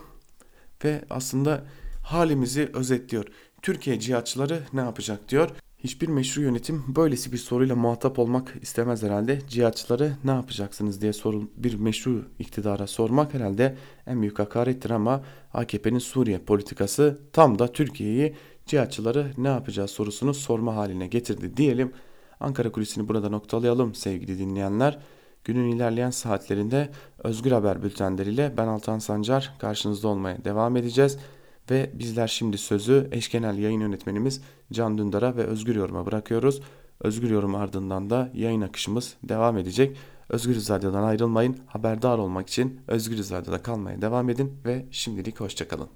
ve aslında halimizi özetliyor. Türkiye cihatçıları ne yapacak diyor. Hiçbir meşru yönetim böylesi bir soruyla muhatap olmak istemez herhalde. Cihatçıları ne yapacaksınız diye sorun bir meşru iktidara sormak herhalde en büyük hakarettir ama AKP'nin Suriye politikası tam da Türkiye'yi cihatçıları ne yapacağız sorusunu sorma haline getirdi diyelim. Ankara kulisini burada noktalayalım sevgili dinleyenler. Günün ilerleyen saatlerinde Özgür Haber bültenleriyle ben Altan Sancar karşınızda olmaya devam edeceğiz. Ve bizler şimdi sözü eş genel yayın yönetmenimiz Can Dündar'a ve Özgür Yorum'a bırakıyoruz. Özgür Yorum ardından da yayın akışımız devam edecek. Özgür Radyo'dan ayrılmayın. Haberdar olmak için Özgür Radyo'da kalmaya devam edin ve şimdilik hoşçakalın.